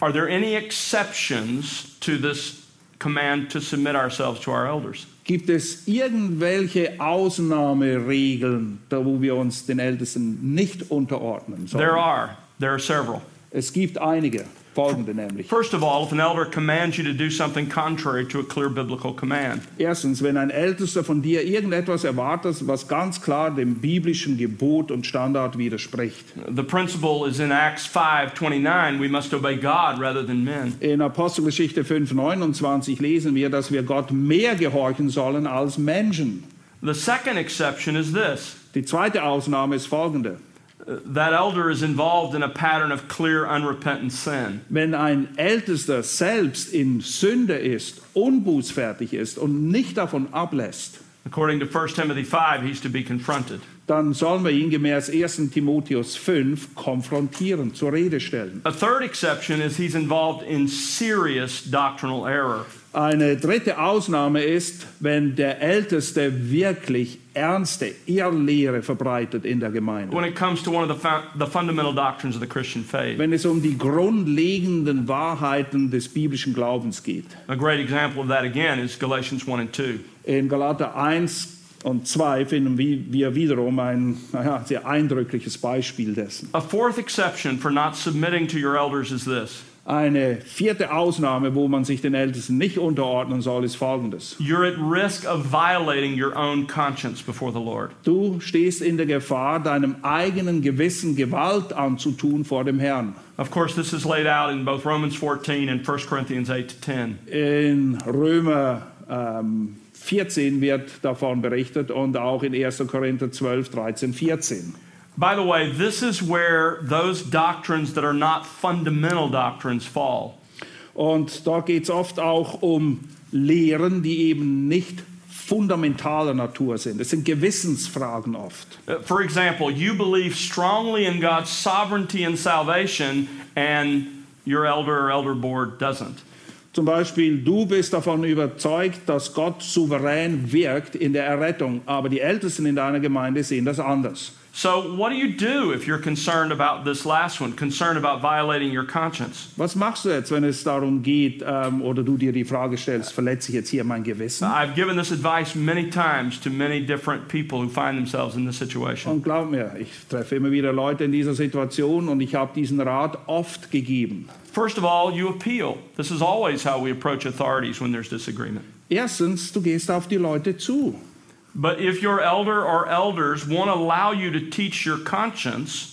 Are there any exceptions to this command to submit ourselves to our elders? Gibt es irgendwelche Ausnahmeregeln, da wo wir uns den Ältesten nicht unterordnen sollen? There are. There are several. Es gibt einige, folgende nämlich. First of all, if an elder commands you to do something contrary to a clear biblical command, Erstens, wenn ein Ältester von dir irgendetwas erwartet, was ganz klar dem biblischen Gebot und Standard widerspricht. the principle is in Acts 5:29, we must obey God rather than men. In Apostelgeschichte 5,29 lesen wir, dass wir Gott mehr gehorchen sollen als Menschen. The second exception is this. Die zweite Ausnahme ist folgende. That elder is involved in a pattern of clear unrepentant sin. Wenn ein Ältester selbst in Sünde ist, unbußfertig ist und nicht davon ablässt, According to 1 Timothy 5, he's to be confronted. dann sollen wir ihn gemäß 1. Timotheus 5 konfrontieren, zur Rede stellen. A third exception is he's involved in serious doctrinal error. Eine dritte Ausnahme ist, wenn der Älteste wirklich ernste Irrlehre verbreitet in der Gemeinde. when it comes to one of the, the fundamental doctrines of the Christian faith. Wenn es um die grundlegenden Wahrheiten des biblischen Glaubens geht. A great example of that again is Galatians 1 and 2. In Galater 1 und 2 finden wir wiederum ein naja, sehr eindrückliches Beispiel dessen. A fourth exception for not submitting to your elders is this Eine vierte Ausnahme, wo man sich den Ältesten nicht unterordnen soll, ist folgendes. you're at risk of violating your own conscience before the Lord. Du stehst in der Gefahr, deinem eigenen Gewissen Gewalt anzutun vor dem Herrn. Of course, this is laid out in both Romans 14 and 1 Corinthians 8 to 10. In Römer ähm, 14 wird davon berichtet und auch in 1. Korinther 12, 13, 14. By the way, this is where those doctrines that are not fundamental doctrines fall. Und da geht es oft auch um Lehren, die eben nicht fundamentaler Natur sind. Es sind Gewissensfragen oft. Uh, For example, you believe strongly in God's sovereignty and salvation, and your elder or elder board doesn't. Zum Beispiel, du bist davon überzeugt, dass Gott souverän wirkt in der Errettung, aber die Ältesten in deiner Gemeinde sehen das anders. So, what do you do if you're concerned about this last one, concerned about violating your conscience? Was machst du jetzt, wenn es darum geht, ähm, oder du dir die Frage stellst, verletze ich jetzt hier mein Gewissen? I've given this advice many times to many different people who find themselves in this situation. Und glaub mir, ich treffe immer wieder Leute in dieser Situation und ich habe diesen Rat oft gegeben. First of all, you appeal. This is always how we approach authorities when there's disagreement. Erstens, du gehst auf die Leute zu. But if your elder or elders won't allow you to teach your conscience,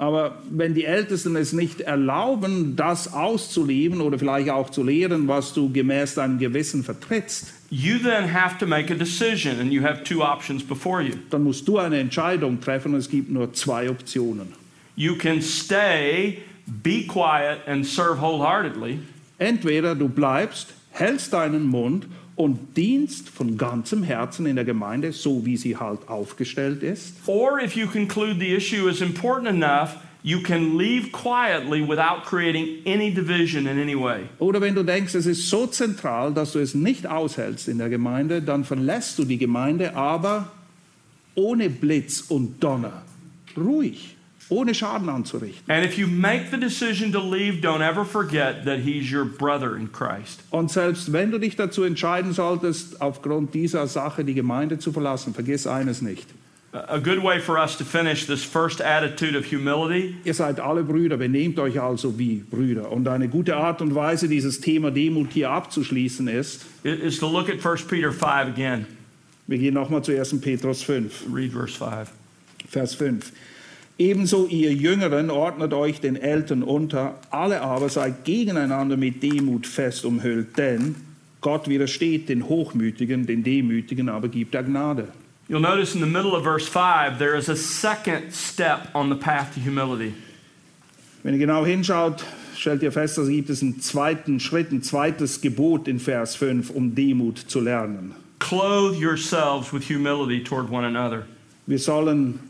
Aber wenn die Ältesten es nicht erlauben, das auszuleben oder vielleicht auch zu lehren, was du gemäß deinem Gewissen vertrittst, you then have to make a decision, and you have two options before you. dann musst du eine Entscheidung treffen und es gibt nur zwei Optionen. You can stay, be quiet, and serve wholeheartedly, Entweder du bleibst, hältst deinen Mund und dienst von ganzem Herzen in der Gemeinde, so wie sie halt aufgestellt ist. or if you conclude the issue is important enough, you can leave quietly without creating any division in any way. Oder wenn du denkst, es ist so zentral, dass du es nicht aushältst in der Gemeinde, dann verlässt du die Gemeinde, aber ohne Blitz und Donner. Ruhig, ohne Schaden anzurichten. And if you make the decision to leave, don't ever forget that he's your brother in Christ. Und selbst wenn du dich dazu entscheiden solltest, aufgrund dieser Sache die Gemeinde zu verlassen, vergiss eines nicht. A good way for us to finish this first attitude of humility Ihr seid alle Brüder, benehmt euch also wie Brüder. Und eine gute Art und Weise, dieses Thema Demut hier abzuschließen, ist, is to look at 1 Peter 5 again. wir gehen nochmal zu 1. Petrus 5. Read verse 5. Vers 5. Ebenso ihr Jüngeren ordnet euch den Eltern unter, alle aber seid gegeneinander mit Demut fest umhüllt, denn Gott widersteht den Hochmütigen, den Demütigen aber gibt er Gnade. You'll notice in the middle of verse 5, there is a second step on the path to humility. Wenn ihr genau hinschaut, stellt ihr fest, da gibt es einen zweiten Schritt, ein zweites Gebot in Vers 5, um Demut zu lernen. Clothe yourselves with humility toward one another. Wir sollen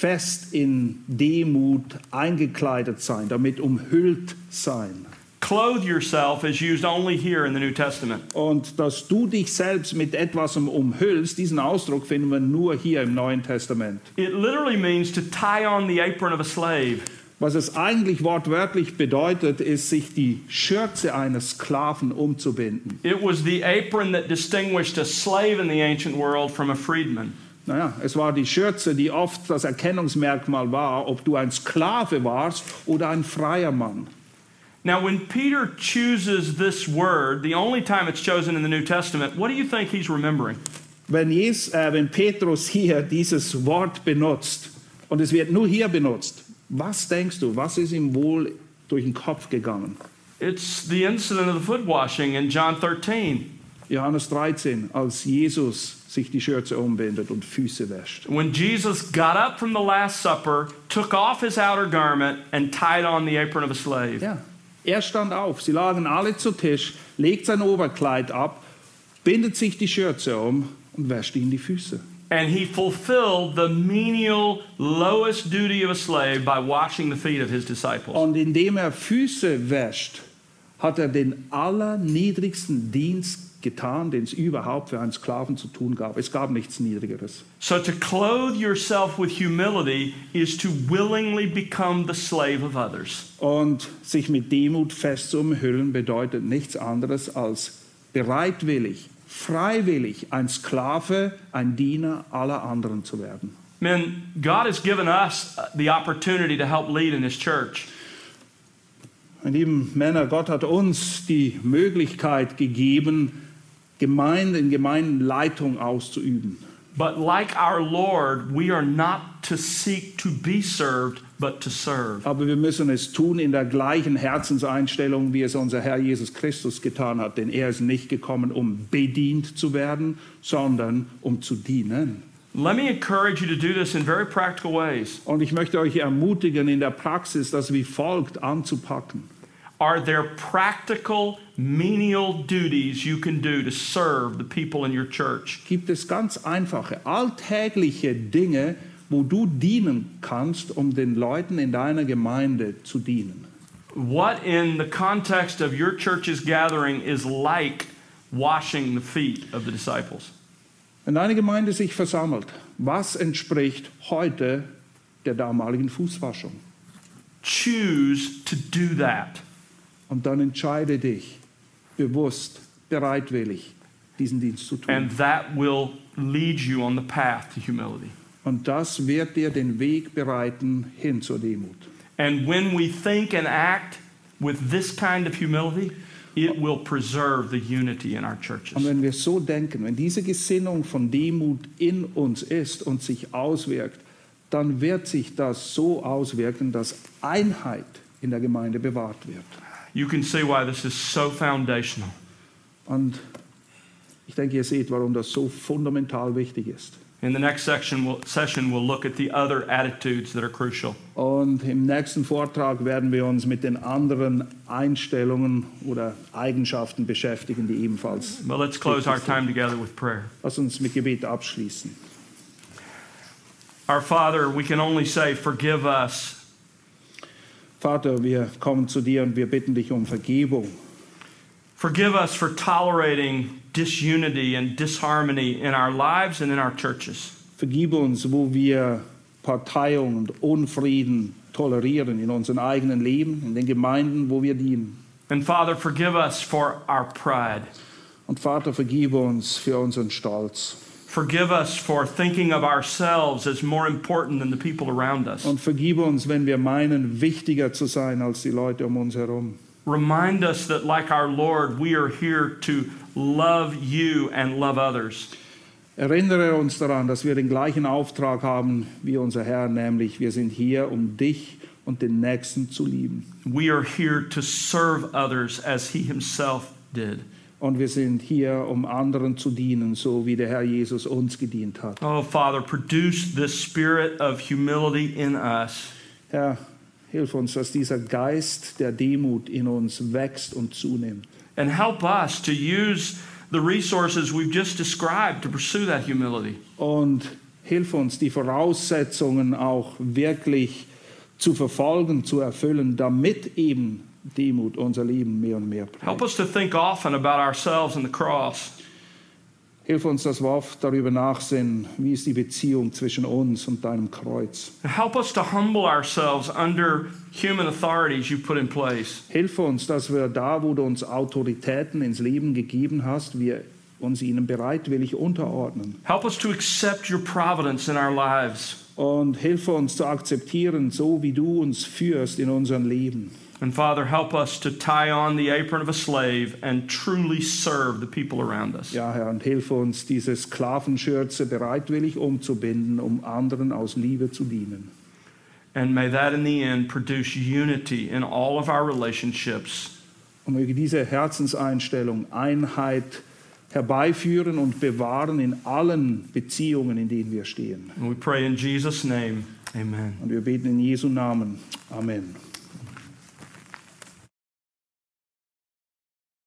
fest in Demut eingekleidet sein, damit umhüllt sein. Clothe yourself is used only here in the New Testament. Und dass du dich selbst mit etwas umhüllst, diesen Ausdruck finden wir nur hier im Neuen Testament. It literally means to tie on the apron of a slave. Was es eigentlich wortwörtlich bedeutet, ist, sich die Schürze eines Sklaven umzubinden. It was the apron that distinguished a slave in the ancient world from a freedman. Naja, es war die Schürze, die oft das Erkennungsmerkmal war, ob du ein Sklave warst oder ein freier Mann. Now, when Peter chooses this word, the only time it's chosen in the New Testament, what do you think he's remembering? Wenn, Jes, äh, wenn Petrus hier dieses Wort benutzt und es wird nur hier benutzt, was denkst du, was ist ihm wohl durch den Kopf gegangen? It's the incident of the foot washing in John 13. Johannes 13, als Jesus sich die Schürze umbindet und Füße wäscht. When Jesus got up from the Last Supper, took off his outer garment, and tied on the apron of a slave. Ja, er stand auf, sie lagen alle zu Tisch, legt sein Oberkleid ab, bindet sich die Schürze um und wäscht ihm die Füße. And he fulfilled the menial, lowest duty of a slave by washing the feet of his disciples. Und indem er Füße wäscht, hat er den allerniedrigsten Dienst getan, den es überhaupt für einen Sklaven zu tun gab. Es gab nichts Niedrigeres. So to clothe yourself with humility is to willingly become the slave of others. Und sich mit Demut fest zu umhüllen bedeutet nichts anderes als bereitwillig, freiwillig ein Sklave, ein Diener aller anderen zu werden. Men, God has given us the opportunity to help lead in His church. Meine lieben Männer, Gott hat uns die Möglichkeit gegeben, Gemeinde in Gemeindenleitung auszuüben. But like our Lord, we are not to seek to be served, but to serve. Aber wir müssen es tun in der gleichen Herzenseinstellung, wie es unser Herr Jesus Christus getan hat. Denn er ist nicht gekommen, um bedient zu werden, sondern um zu dienen. Let me encourage you to do this in very practical ways. Und ich möchte euch ermutigen, in der Praxis das wie folgt anzupacken. Are there practical, menial duties you can do to serve the people in your church? Gibt es ganz einfache, alltägliche Dinge, wo du dienen kannst, um den Leuten in deiner Gemeinde zu dienen? What in the context of your church's gathering is like washing the feet of the disciples? Wenn deine Gemeinde sich versammelt, was entspricht heute der damaligen Fußwaschung? Choose to do that. Und dann entscheide dich bewusst, bereitwillig, diesen Dienst zu tun. And that will lead you on the path to humility. Und das wird dir den Weg bereiten hin zur Demut. And when we think and act with this kind of humility, it will preserve the unity in our Und churches. wenn wir so denken, wenn diese Gesinnung von Demut in uns ist und sich auswirkt, dann wird sich das so auswirken, dass Einheit in der Gemeinde bewahrt wird. You can see why this is so foundational. Und ich denke, ihr seht, warum das so fundamental wichtig ist. In the next section, we'll, session, we'll look at the other attitudes that are crucial. Und im nächsten Vortrag werden wir uns mit den anderen Einstellungen oder Eigenschaften beschäftigen, die ebenfalls. But let's close our time together with prayer. Lass uns mit Gebet abschließen. Our Father, we can only say, Forgive us. Vater, wir kommen zu dir und wir bitten dich um Vergebung. Forgive us for tolerating disunity and disharmony in our lives and in our churches. Vergib uns, wo wir Parteiung und Unfrieden tolerieren in unserem eigenen Leben, in den Gemeinden, wo wir dienen. And Father, forgive us for our pride. Und Vater, vergib uns für unseren Stolz. Forgive us for thinking of ourselves as more important than the people around us. Und vergib uns, wenn wir meinen, wichtiger zu sein als die Leute um uns herum. Remind us that, like our Lord, we are here to love you and love others. Erinnere uns daran, dass wir den gleichen Auftrag haben wie unser Herr, nämlich wir sind hier, um dich und den Nächsten zu lieben. We are here to serve others as he himself did. Und wir sind hier, um anderen zu dienen, so wie der Herr Jesus uns gedient hat. Oh, Father, produce this spirit of humility in us. Herr, hilf uns, dass dieser Geist der Demut in uns wächst und zunimmt. And help us to use the resources we've just described to pursue that humility. Und hilf uns, die Voraussetzungen auch wirklich zu verfolgen, zu erfüllen, damit eben Demut unser Leben mehr und mehr Help prägt. us to think often about ourselves and the cross. Hilf uns, dass wir oft darüber nachsinnen, wie ist die Beziehung zwischen uns und deinem Kreuz. Help us to humble ourselves under human authorities you put in place. Hilf uns, dass wir da, wo du uns Autoritäten ins Leben gegeben hast, wir uns ihnen bereitwillig unterordnen. Help us to accept your providence in our lives. Und hilf uns zu akzeptieren, so wie du uns führst in unserem Leben. And Father, help us to tie on the apron of a slave and truly serve the people around us. Ja, Herr, und hilf uns, diese Sklavenschürze bereitwillig umzubinden, um anderen aus Liebe zu dienen. And may that in the end produce unity in all of our relationships. Und möge diese Herzenseinstellung Einheit herbeiführen und bewahren in allen Beziehungen, in denen wir stehen. And we pray in Jesus' name, amen. Und wir beten in Jesu Namen. Amen.